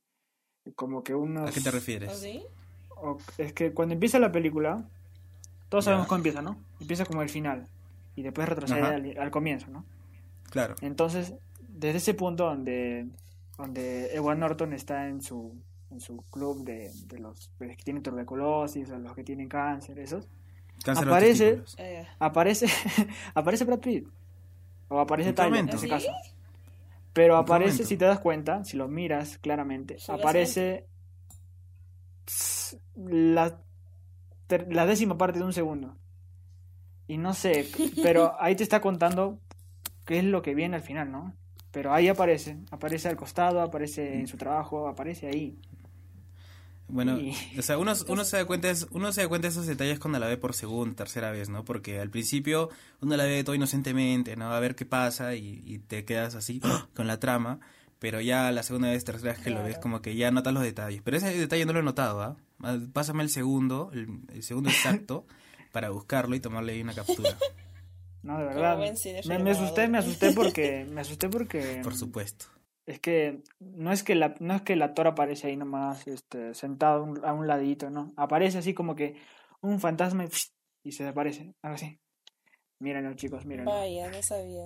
Como que unos... ¿A qué te refieres? ¿Oh, es que cuando empieza la película, todos sabemos cómo empieza, ¿no? Empieza como el final y después retrocede al, comienzo, ¿no? Claro. Entonces, desde ese punto donde, donde Edward Norton está en su, en su club de, de los que tienen tuberculosis o los que tienen cáncer, esos, aparece, eh. aparece, aparece Brad Pitt. O aparece Tyler en ese caso. Pero aparece, si te das cuenta, si lo miras claramente, aparece la la décima parte de un segundo. Y no sé, pero ahí te está contando qué es lo que viene al final, ¿no? Pero ahí aparece, aparece al costado, aparece en su trabajo, aparece ahí. Bueno, o sea, uno, uno, se da cuenta uno se da cuenta de esos detalles cuando la ve por segunda, tercera vez, ¿no? Porque al principio uno la ve todo inocentemente, ¿no? A ver qué pasa y, y te quedas así con la trama pero ya la segunda vez, tercera vez que lo ves, como que ya notas los detalles. Pero ese detalle no lo he notado, ¿ah? ¿ah? Pásame el segundo, el, segundo exacto, para buscarlo y tomarle ahí una captura. No, de verdad. Me, asusté, me asusté porque, me asusté porque. Por supuesto. Es que no es que la, no es que el actor aparece ahí nomás, este, sentado a un ladito, ¿no? Aparece así como que un fantasma y, y se desaparece, algo así. Mírenlo, chicos, mírenlo. Vaya, no sabía.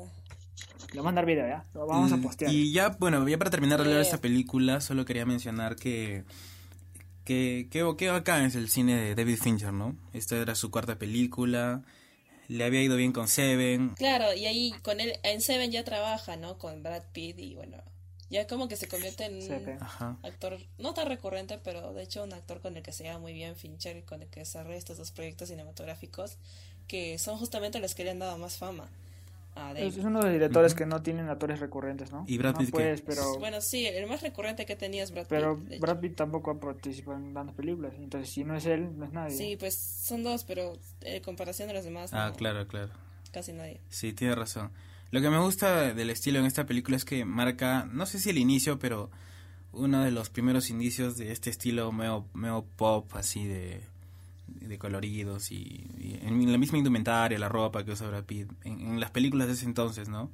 Le voy a mandar video, ¿ya? Lo vamos a postear. Y ya, bueno, ya para terminar de hablar de esta película, solo quería mencionar que que, que, bacán es el cine de David Fincher, ¿no? Esta era su cuarta película, le había ido bien con Seven. Claro, y ahí con él, en Seven ya trabaja, ¿no? Con Brad Pitt y bueno, ya como que se convierte en un actor, no tan recurrente, pero de hecho un actor con el que se lleva muy bien Fincher y con el que desarrolla estos dos proyectos cinematográficos que son justamente los que le han dado más fama. Es uno de los directores que no tienen actores recurrentes, ¿no? ¿Y Brad Pitt pues, pero... Bueno, sí, el más recurrente que tenía es Brad Pitt. Pero Brad Pitt tampoco ha participado en tantas películas, entonces si no es él, no es nadie. Sí, pues son dos, pero en comparación de los demás... Ah, claro, claro. Casi nadie. Sí, tiene razón. Lo que me gusta del estilo en esta película es que marca, no sé si el inicio, pero uno de los primeros indicios de este estilo medio, medio pop, así de de coloridos y, en la misma indumentaria, la ropa que usa Brad Pitt, en, las películas de ese entonces, ¿no?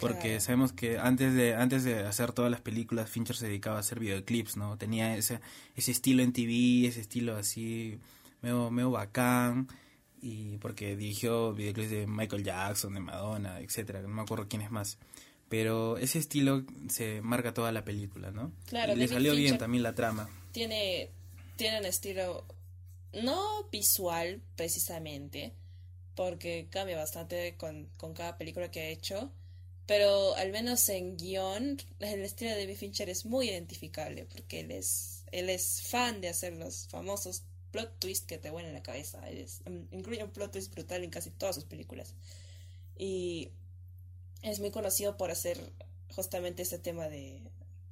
Porque sabemos que antes de antes de hacer todas las películas, Fincher se dedicaba a hacer videoclips, ¿no? Tenía ese, ese estilo en TV, ese estilo así, medio, medio bacán, y porque dirigió videoclips de Michael Jackson, de Madonna, etcétera, no me acuerdo quién es más. Pero ese estilo se marca toda la película, ¿no? Claro, y le salió bien también la trama. Tiene, tiene un estilo no visual precisamente, porque cambia bastante con, cada película que ha hecho, pero al menos en guion el estilo de David Fincher es muy identificable, porque él es, él es fan de hacer los famosos plot twists que te vuelan la cabeza. Mm, incluye un plot twist brutal en casi todas sus películas. Y es muy conocido por hacer justamente este tema de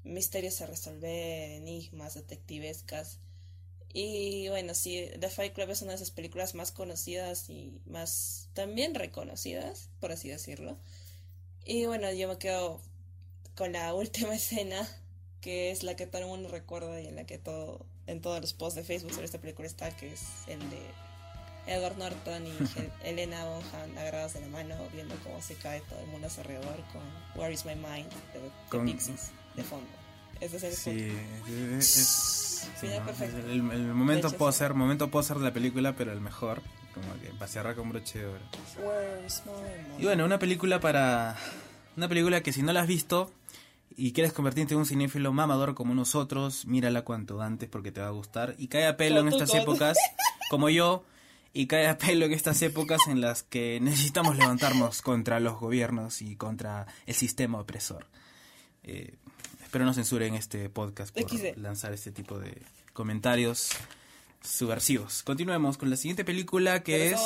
misterios a resolver, enigmas detectivescas. Y bueno, sí, The Fight Club es una de esas películas más conocidas y más también reconocidas, por así decirlo. Y bueno, yo me quedo con la última escena, que es la que todo el mundo recuerda y en la que todo, en todos los posts de Facebook sobre esta película está, que es el de Edward Norton y Elena Bonham agarrados de la mano, viendo cómo se cae todo el mundo a su alrededor con Where is My Mind de, Pixies de fondo. Ese es el sí, el, momento poser, momento poser de la película, pero el mejor. Como que para cerrar con broche de oro. Y bueno, una película para, Una película que si no la has visto y quieres convertirte en un cinéfilo mamador como nosotros, mírala cuanto antes porque te va a gustar. Y cae a pelo en estas épocas, como yo, y cae a pelo en estas épocas en las que necesitamos levantarnos contra los gobiernos y contra el sistema opresor. Eh, espero no censuren este podcast por lanzar este tipo de comentarios subversivos. Continuemos con la siguiente película que es...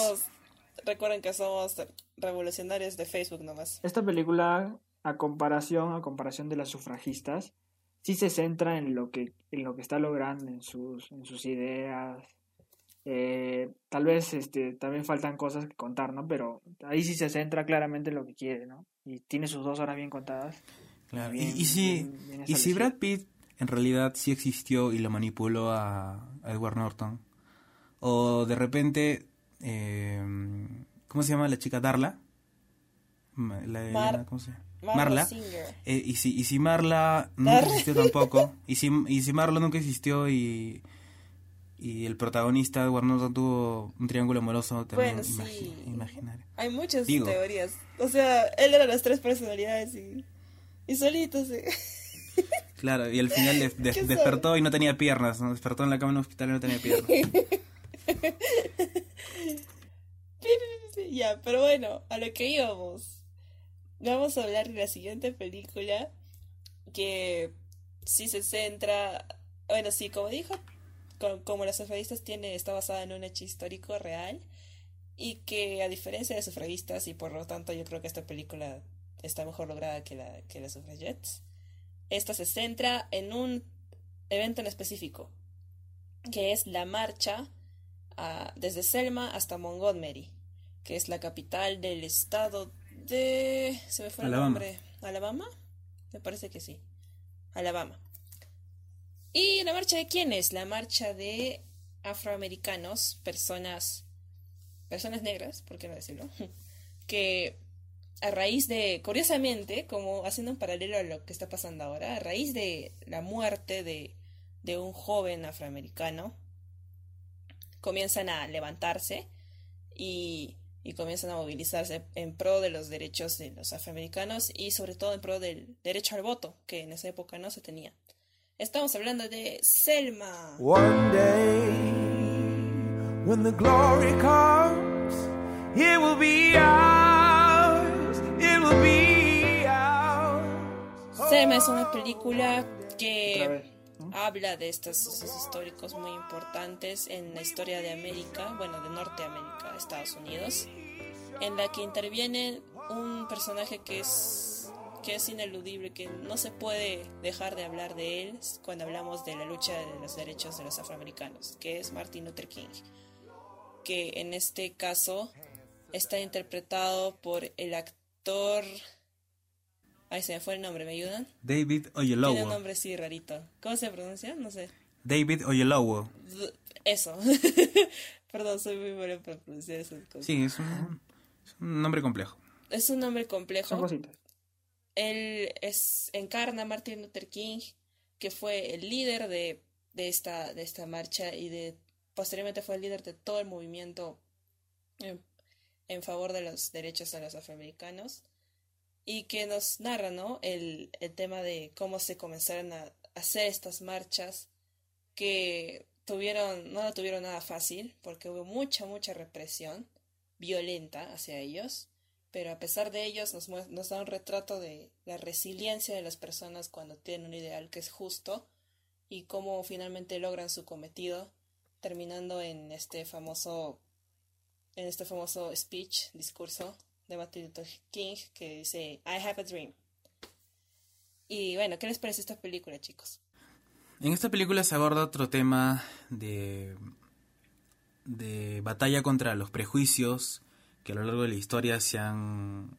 recuerden que somos revolucionarios de Facebook nomás. Esta película, a comparación, a comparación de las sufragistas, sí se centra en lo que, en lo que está logrando, en sus, en sus ideas. Eh, tal vez este, también faltan cosas que contar, ¿no? Pero ahí sí se centra claramente en lo que quiere, ¿no? Y tiene sus dos horas bien contadas. Claro. y, si, y si Brad Pitt en realidad sí existió y lo manipuló a, Edward Norton. O de repente, eh, ¿cómo se llama la chica? Darla. La, ¿cómo se llama? Marla. Eh, y, si, y si Marla nunca existió tampoco. Y si, y si Marla nunca existió y, y el protagonista Edward Norton tuvo un triángulo amoroso también bueno, sí. imaginario. Hay muchas teorías. O sea, él era las tres personalidades y, y solito se... Claro, y al final despertó y no tenía piernas, ¿no? Despertó en la cama en un hospital y no tenía piernas. ya, pero bueno, a lo que íbamos. Vamos a hablar de la siguiente película que sí se centra, bueno, sí, como dijo, como, las sufragistas tiene, está basada en un hecho histórico real y que a diferencia de sufragistas y por lo tanto yo creo que esta película está mejor lograda que la que las sufragettes esta se centra en un evento en específico, que es la marcha ah, desde Selma hasta Montgomery, que es la capital del estado de... ¿Se me fue el nombre? ¿Alabama? Me parece que sí. Alabama. ¿Y la marcha de quién es? La marcha de afroamericanos, personas, personas negras, ¿por qué no decirlo? que a raíz de, curiosamente, como haciendo un paralelo a lo que está pasando ahora, a raíz de la muerte de, de un joven afroamericano, comienzan a levantarse y, y comienzan a movilizarse en pro de los derechos de los afroamericanos y sobre todo en pro del derecho al voto, que en esa época no se tenía. Estamos hablando de Selma. One day, when the glory comes, it will be Selma es una película que habla de estos sucesos históricos muy importantes en la historia de América, bueno, de Norteamérica, Estados Unidos, en la que interviene un personaje que es que es ineludible, que no se puede dejar de hablar de él cuando hablamos de la lucha de los derechos de los afroamericanos, que es Martin Luther King, que en este caso está interpretado por el actor Ay, se me fue el nombre, ¿me ayudan? David Oyelowo. Tiene un nombre así rarito. ¿Cómo se pronuncia? No sé. David Oyelowo. Eso. Perdón, soy muy bueno para pronunciar esas cosas. Sí, es un, nombre complejo. Es un nombre complejo. Son Él es, encarna a Martin Luther King, que fue el líder de, de, esta, de esta marcha y de posteriormente fue el líder de todo el movimiento en, en favor de los derechos de los afroamericanos y que nos narra, ¿no? El, el tema de cómo se comenzaron a hacer estas marchas que tuvieron, no la tuvieron nada fácil, porque hubo mucha, mucha represión violenta hacia ellos, pero a pesar de ellos nos, nos da un retrato de la resiliencia de las personas cuando tienen un ideal que es justo y cómo finalmente logran su cometido, terminando en este famoso, en este famoso speech, discurso de Martin Luther King que dice I have a dream. Y bueno, ¿qué les parece esta película, chicos? En esta película se aborda otro tema de, de batalla contra los prejuicios que a lo largo de la historia se han,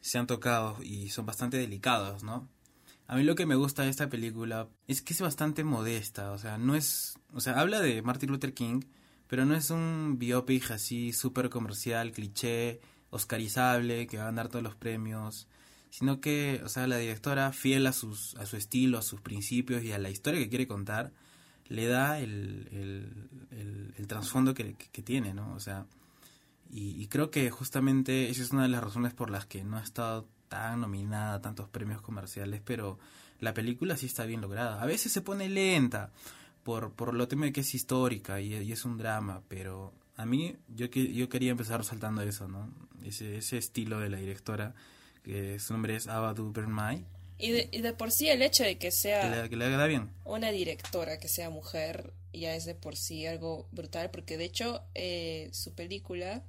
se han tocado y son bastante delicados, ¿no? A mí lo que me gusta de esta película es que es bastante modesta, o sea, no es, o sea, habla de Martin Luther King, pero no es un biopic así súper comercial, cliché, oscarizable, que va a ganar todos los premios, sino que, o sea, la directora, fiel a, sus, a su estilo, a sus principios y a la historia que quiere contar, le da el, el, trasfondo que, tiene, ¿no? O sea, y, creo que justamente esa es una de las razones por las que no ha estado tan nominada a tantos premios comerciales, pero la película sí está bien lograda. A veces se pone lenta por, por lo tema de que es histórica y es un drama, pero a mí yo, yo quería empezar resaltando eso, ¿no? Ese, ese estilo de la directora, que su nombre es Ava DuVernay. Y de, y de por sí el hecho de que sea que le, haga bien. una directora, que sea mujer, ya es de por sí algo brutal, porque de hecho eh, su película,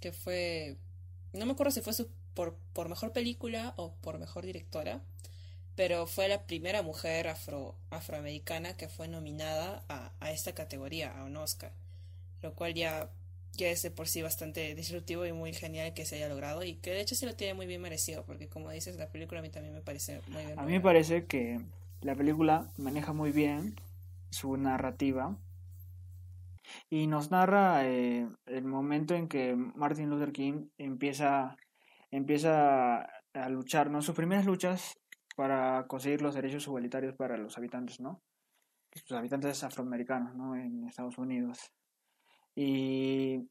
que fue, no me acuerdo si fue su, por, por mejor película o por mejor directora, pero fue la primera mujer afro, afroamericana que fue nominada a, a esta categoría, a un Oscar lo cual ya, ya es de por sí bastante disruptivo y muy genial que se haya logrado y que de hecho se lo tiene muy bien merecido, porque como dices, la película a mí también me parece muy bien. A mí me parece que la película maneja muy bien su narrativa y nos narra eh, el momento en que Martin Luther King empieza, empieza a luchar, ¿no? Sus primeras luchas para conseguir los derechos igualitarios para los habitantes, ¿no? Los habitantes afroamericanos, ¿no? En Estados Unidos. Y,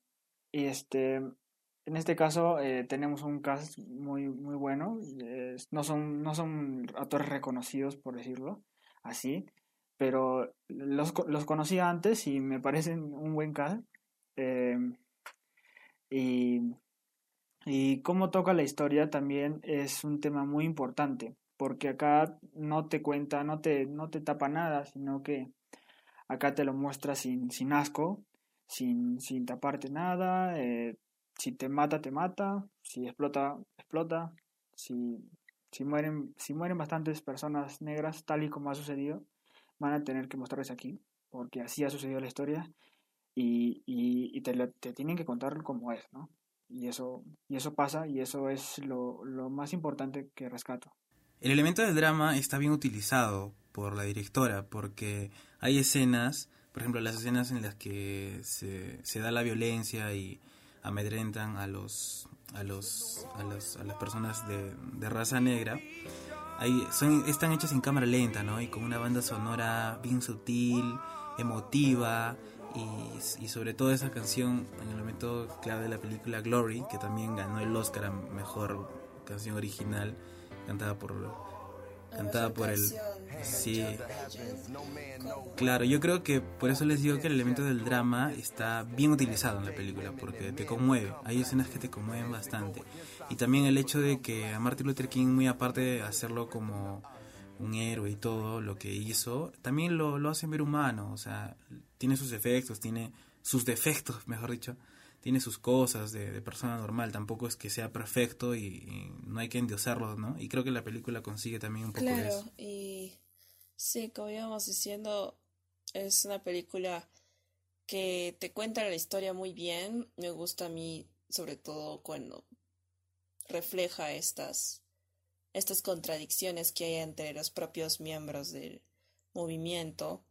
este, en este caso eh, tenemos un cast muy, muy bueno. no, son, no son actores reconocidos, por decirlo así, pero los, los conocí antes y me parecen un buen cast. Eh, y, y cómo toca la historia también es un tema muy importante, porque acá no te cuenta, no te, no te tapa nada, sino que acá te lo muestra sin, sin asco, sin, sin taparte nada, eh, si te mata, te mata, si explota, explota, si, si, mueren, si mueren bastantes personas negras, tal y como ha sucedido, van a tener que mostrarles aquí, porque así ha sucedido la historia y, y, te, te, tienen que contar como es, ¿no? Y eso, y eso pasa y eso es lo, lo más importante que rescato. El elemento del drama está bien utilizado por la directora porque hay escenas por ejemplo, las escenas en las que se, se da la violencia y amedrentan a los a los a, los, a las personas de, de raza negra ahí son están hechas en cámara lenta no y con una banda sonora bien sutil emotiva y, y sobre todo esa canción en el momento clave de la película Glory que también ganó el Oscar a mejor canción original cantada por cantada por el sí. Claro yo creo que por eso les digo que el elemento del drama está bien utilizado en la película porque te conmueve. Hay escenas que te conmueven bastante. Y también el hecho de que a Martin Luther King muy aparte de hacerlo como un héroe y todo lo que hizo también lo, lo hacen ver humano. O sea tiene sus efectos tiene sus defectos mejor dicho tiene sus cosas de, persona normal, tampoco es que sea perfecto y, no hay que endiosarlo, ¿no? Y creo que la película consigue también un poco claro, eso. y sí, como íbamos diciendo, es una película que te cuenta la historia muy bien, me gusta a mí sobre todo cuando refleja estas estas contradicciones que hay entre los propios miembros del movimiento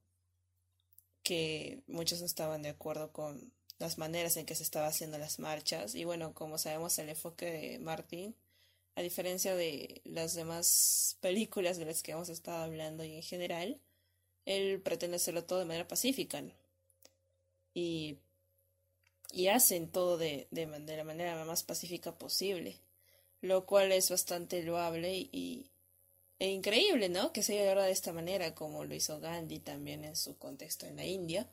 que muchos no estaban de acuerdo con las maneras en que se estaba haciendo las marchas. Y bueno, como sabemos, el enfoque de Martin, a diferencia de las demás películas de las que hemos estado hablando y en general, él pretende hacerlo todo de manera pacífica. Y, y hacen todo de, de, de, la manera más pacífica posible. Lo cual es bastante loable y, e increíble, ¿no? Que se haya logrado de esta manera, como lo hizo Gandhi también en su contexto en la India.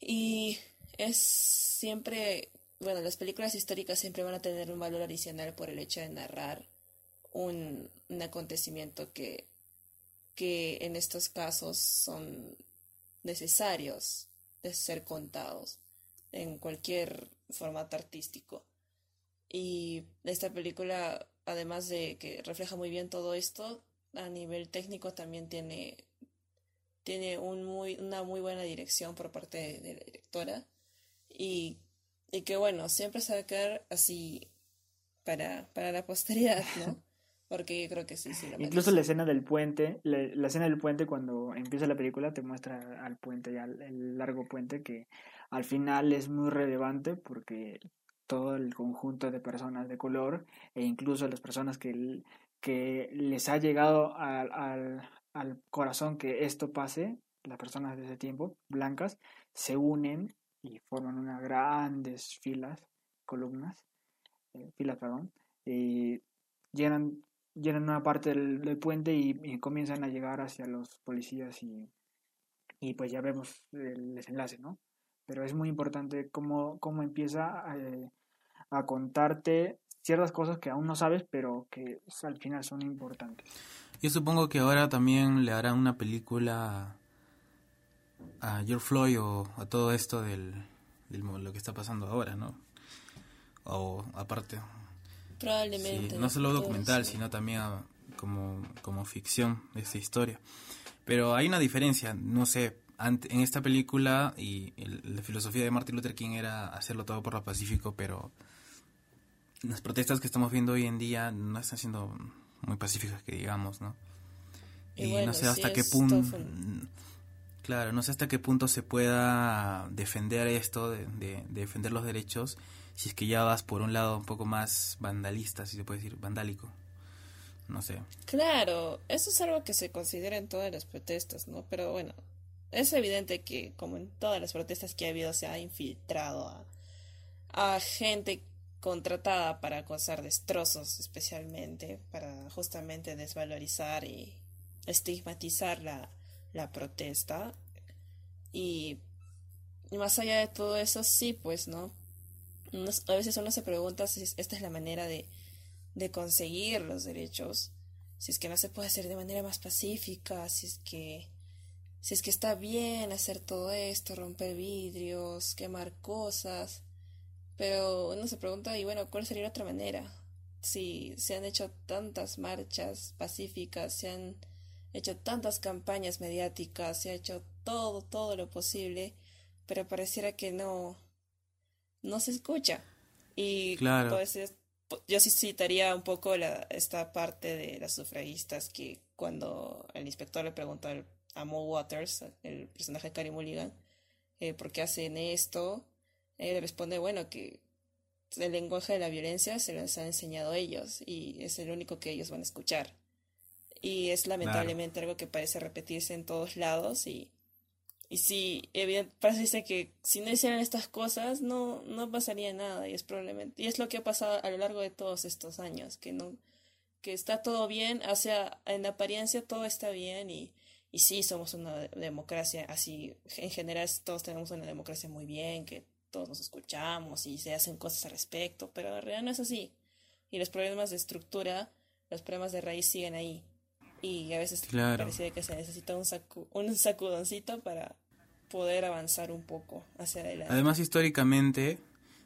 Y es siempre, bueno, las películas históricas siempre van a tener un valor adicional por el hecho de narrar un, un acontecimiento que, que en estos casos son necesarios de ser contados en cualquier formato artístico. Y esta película, además de que refleja muy bien todo esto, a nivel técnico también tiene, tiene un muy, una muy buena dirección por parte de, de la directora y, y que bueno, siempre se va a quedar así para, para la posteridad, ¿no? Porque yo creo que sí, sí. Incluso la escena del puente, la, la, escena del puente cuando empieza la película te muestra al puente, ya el largo puente que al final es muy relevante porque todo el conjunto de personas de color e incluso las personas que, que les ha llegado al, al, al corazón que esto pase, las personas de ese tiempo, blancas, se unen y forman unas grandes filas, columnas, eh, filas, perdón, y, llenan, llenan una parte del, puente y, comienzan a llegar hacia los policías y, y pues ya vemos el desenlace, ¿no? Pero es muy importante cómo, cómo empieza eh, a contarte ciertas cosas que aún no sabes, pero que al final son importantes. Yo supongo que ahora también le harán una película a George Floyd o a todo esto del, lo que está pasando ahora, ¿no? O aparte. Probablemente. no solo documental, sino también como, como ficción de esta historia. Pero hay una diferencia, no sé, en esta película y la filosofía de Martin Luther King era hacerlo todo por lo pacífico, pero las protestas que estamos viendo hoy en día no están siendo muy pacíficas que digamos, ¿no? Y, no sé hasta qué punto Claro, no sé hasta qué punto se pueda defender esto, de, defender los derechos, si es que ya vas por un lado un poco más vandalista, si se puede decir, vandálico. No sé. Claro, eso es algo que se considera en todas las protestas, ¿no? Pero bueno, es evidente que como en todas las protestas que ha habido se ha infiltrado a, a gente contratada para causar destrozos especialmente, para justamente desvalorizar y estigmatizar la, la protesta. Y, más allá de todo eso, sí, pues, ¿no? a veces uno se pregunta si esta es la manera de, de conseguir los derechos, si es que no se puede hacer de manera más pacífica, si es que si es que está bien hacer todo esto, romper vidrios, quemar cosas, pero uno se pregunta, y bueno, ¿cuál sería otra manera? Si se han hecho tantas marchas pacíficas, se han hecho tantas campañas mediáticas, se ha hecho todo, todo lo posible, pero pareciera que no, no se escucha. Y claro. pues yo sí citaría un poco la, esta parte de las sufragistas que cuando el inspector le preguntó a Mo Waters, el personaje de Carrie Mulligan, eh, por qué hacen esto, él responde, bueno, que el lenguaje de la violencia se los ha enseñado ellos y es el único que ellos van a escuchar y es lamentablemente algo que parece repetirse en todos lados y, y sí, parece que si no hicieran estas cosas no, no pasaría nada y es probablemente, y es lo que ha pasado a lo largo de todos estos años, que no, que está todo bien, o sea, en apariencia todo está bien y, y sí somos una democracia así, en general todos tenemos una democracia muy bien, que todos nos escuchamos y se hacen cosas al respecto, pero en realidad no es así. Y los problemas de estructura, los problemas de raíz siguen ahí y a veces parece que se necesita un, un sacudoncito para poder avanzar un poco hacia adelante. Además, históricamente,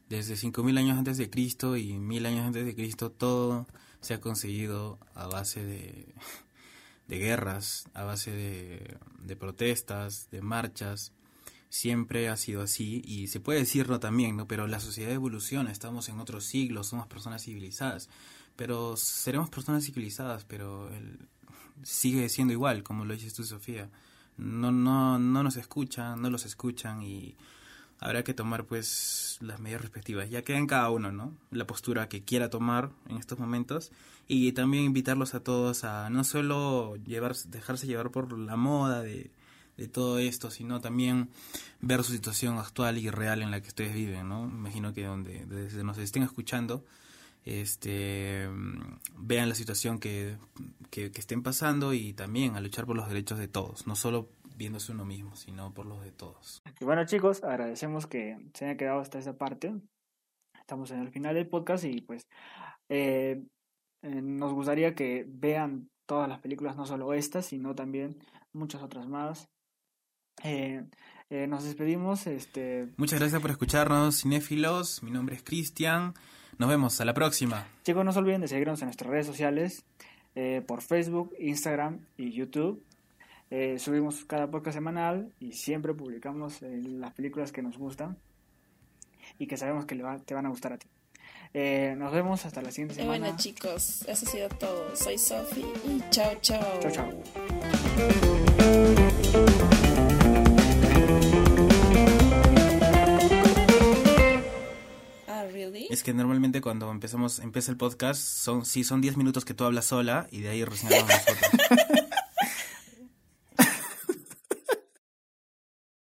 desde 5.000 años antes de Cristo y 1.000 años antes de Cristo, todo se ha conseguido a base de, de guerras, a base de, de protestas, de marchas. Siempre ha sido así y se puede decirlo también, ¿no? Pero la sociedad evoluciona, estamos en otro siglo, somos personas civilizadas. Pero seremos personas civilizadas, pero el, sigue siendo igual, como lo dices tú, Sofía. No, no, no nos escuchan, no los escuchan y habrá que tomar pues las medidas respectivas. Ya queda en cada uno, ¿no? La postura que quiera tomar en estos momentos y también invitarlos a todos a no solo llevar, dejarse llevar por la moda de, de todo esto, sino también ver su situación actual y real en la que ustedes viven, ¿no? Imagino que donde desde nos estén escuchando, este, vean la situación que, que, estén pasando y también a luchar por los derechos de todos, no solo viéndose uno mismo, sino por los de todos. Y bueno chicos, agradecemos que se hayan quedado hasta esa parte. Estamos en el final del podcast y pues eh, eh, nos gustaría que vean todas las películas, no solo estas, sino también muchas otras más. Eh, nos despedimos. Este... Muchas gracias por escucharnos, cinéfilos. Mi nombre es Cristian. Nos vemos, a la próxima. Chicos, no se olviden de seguirnos en nuestras redes sociales, eh, por Facebook, Instagram y YouTube. Eh, subimos cada podcast semanal y siempre publicamos eh, las películas que nos gustan y que sabemos que te van a gustar a ti. nos vemos hasta la siguiente semana. bueno chicos, eso ha sido todo. Soy Sofi y chao chao. Chao chao. Es que normalmente cuando empezamos, empieza el podcast, son, sí, son 10 minutos que tú hablas sola y de ahí recién hablamos nosotros.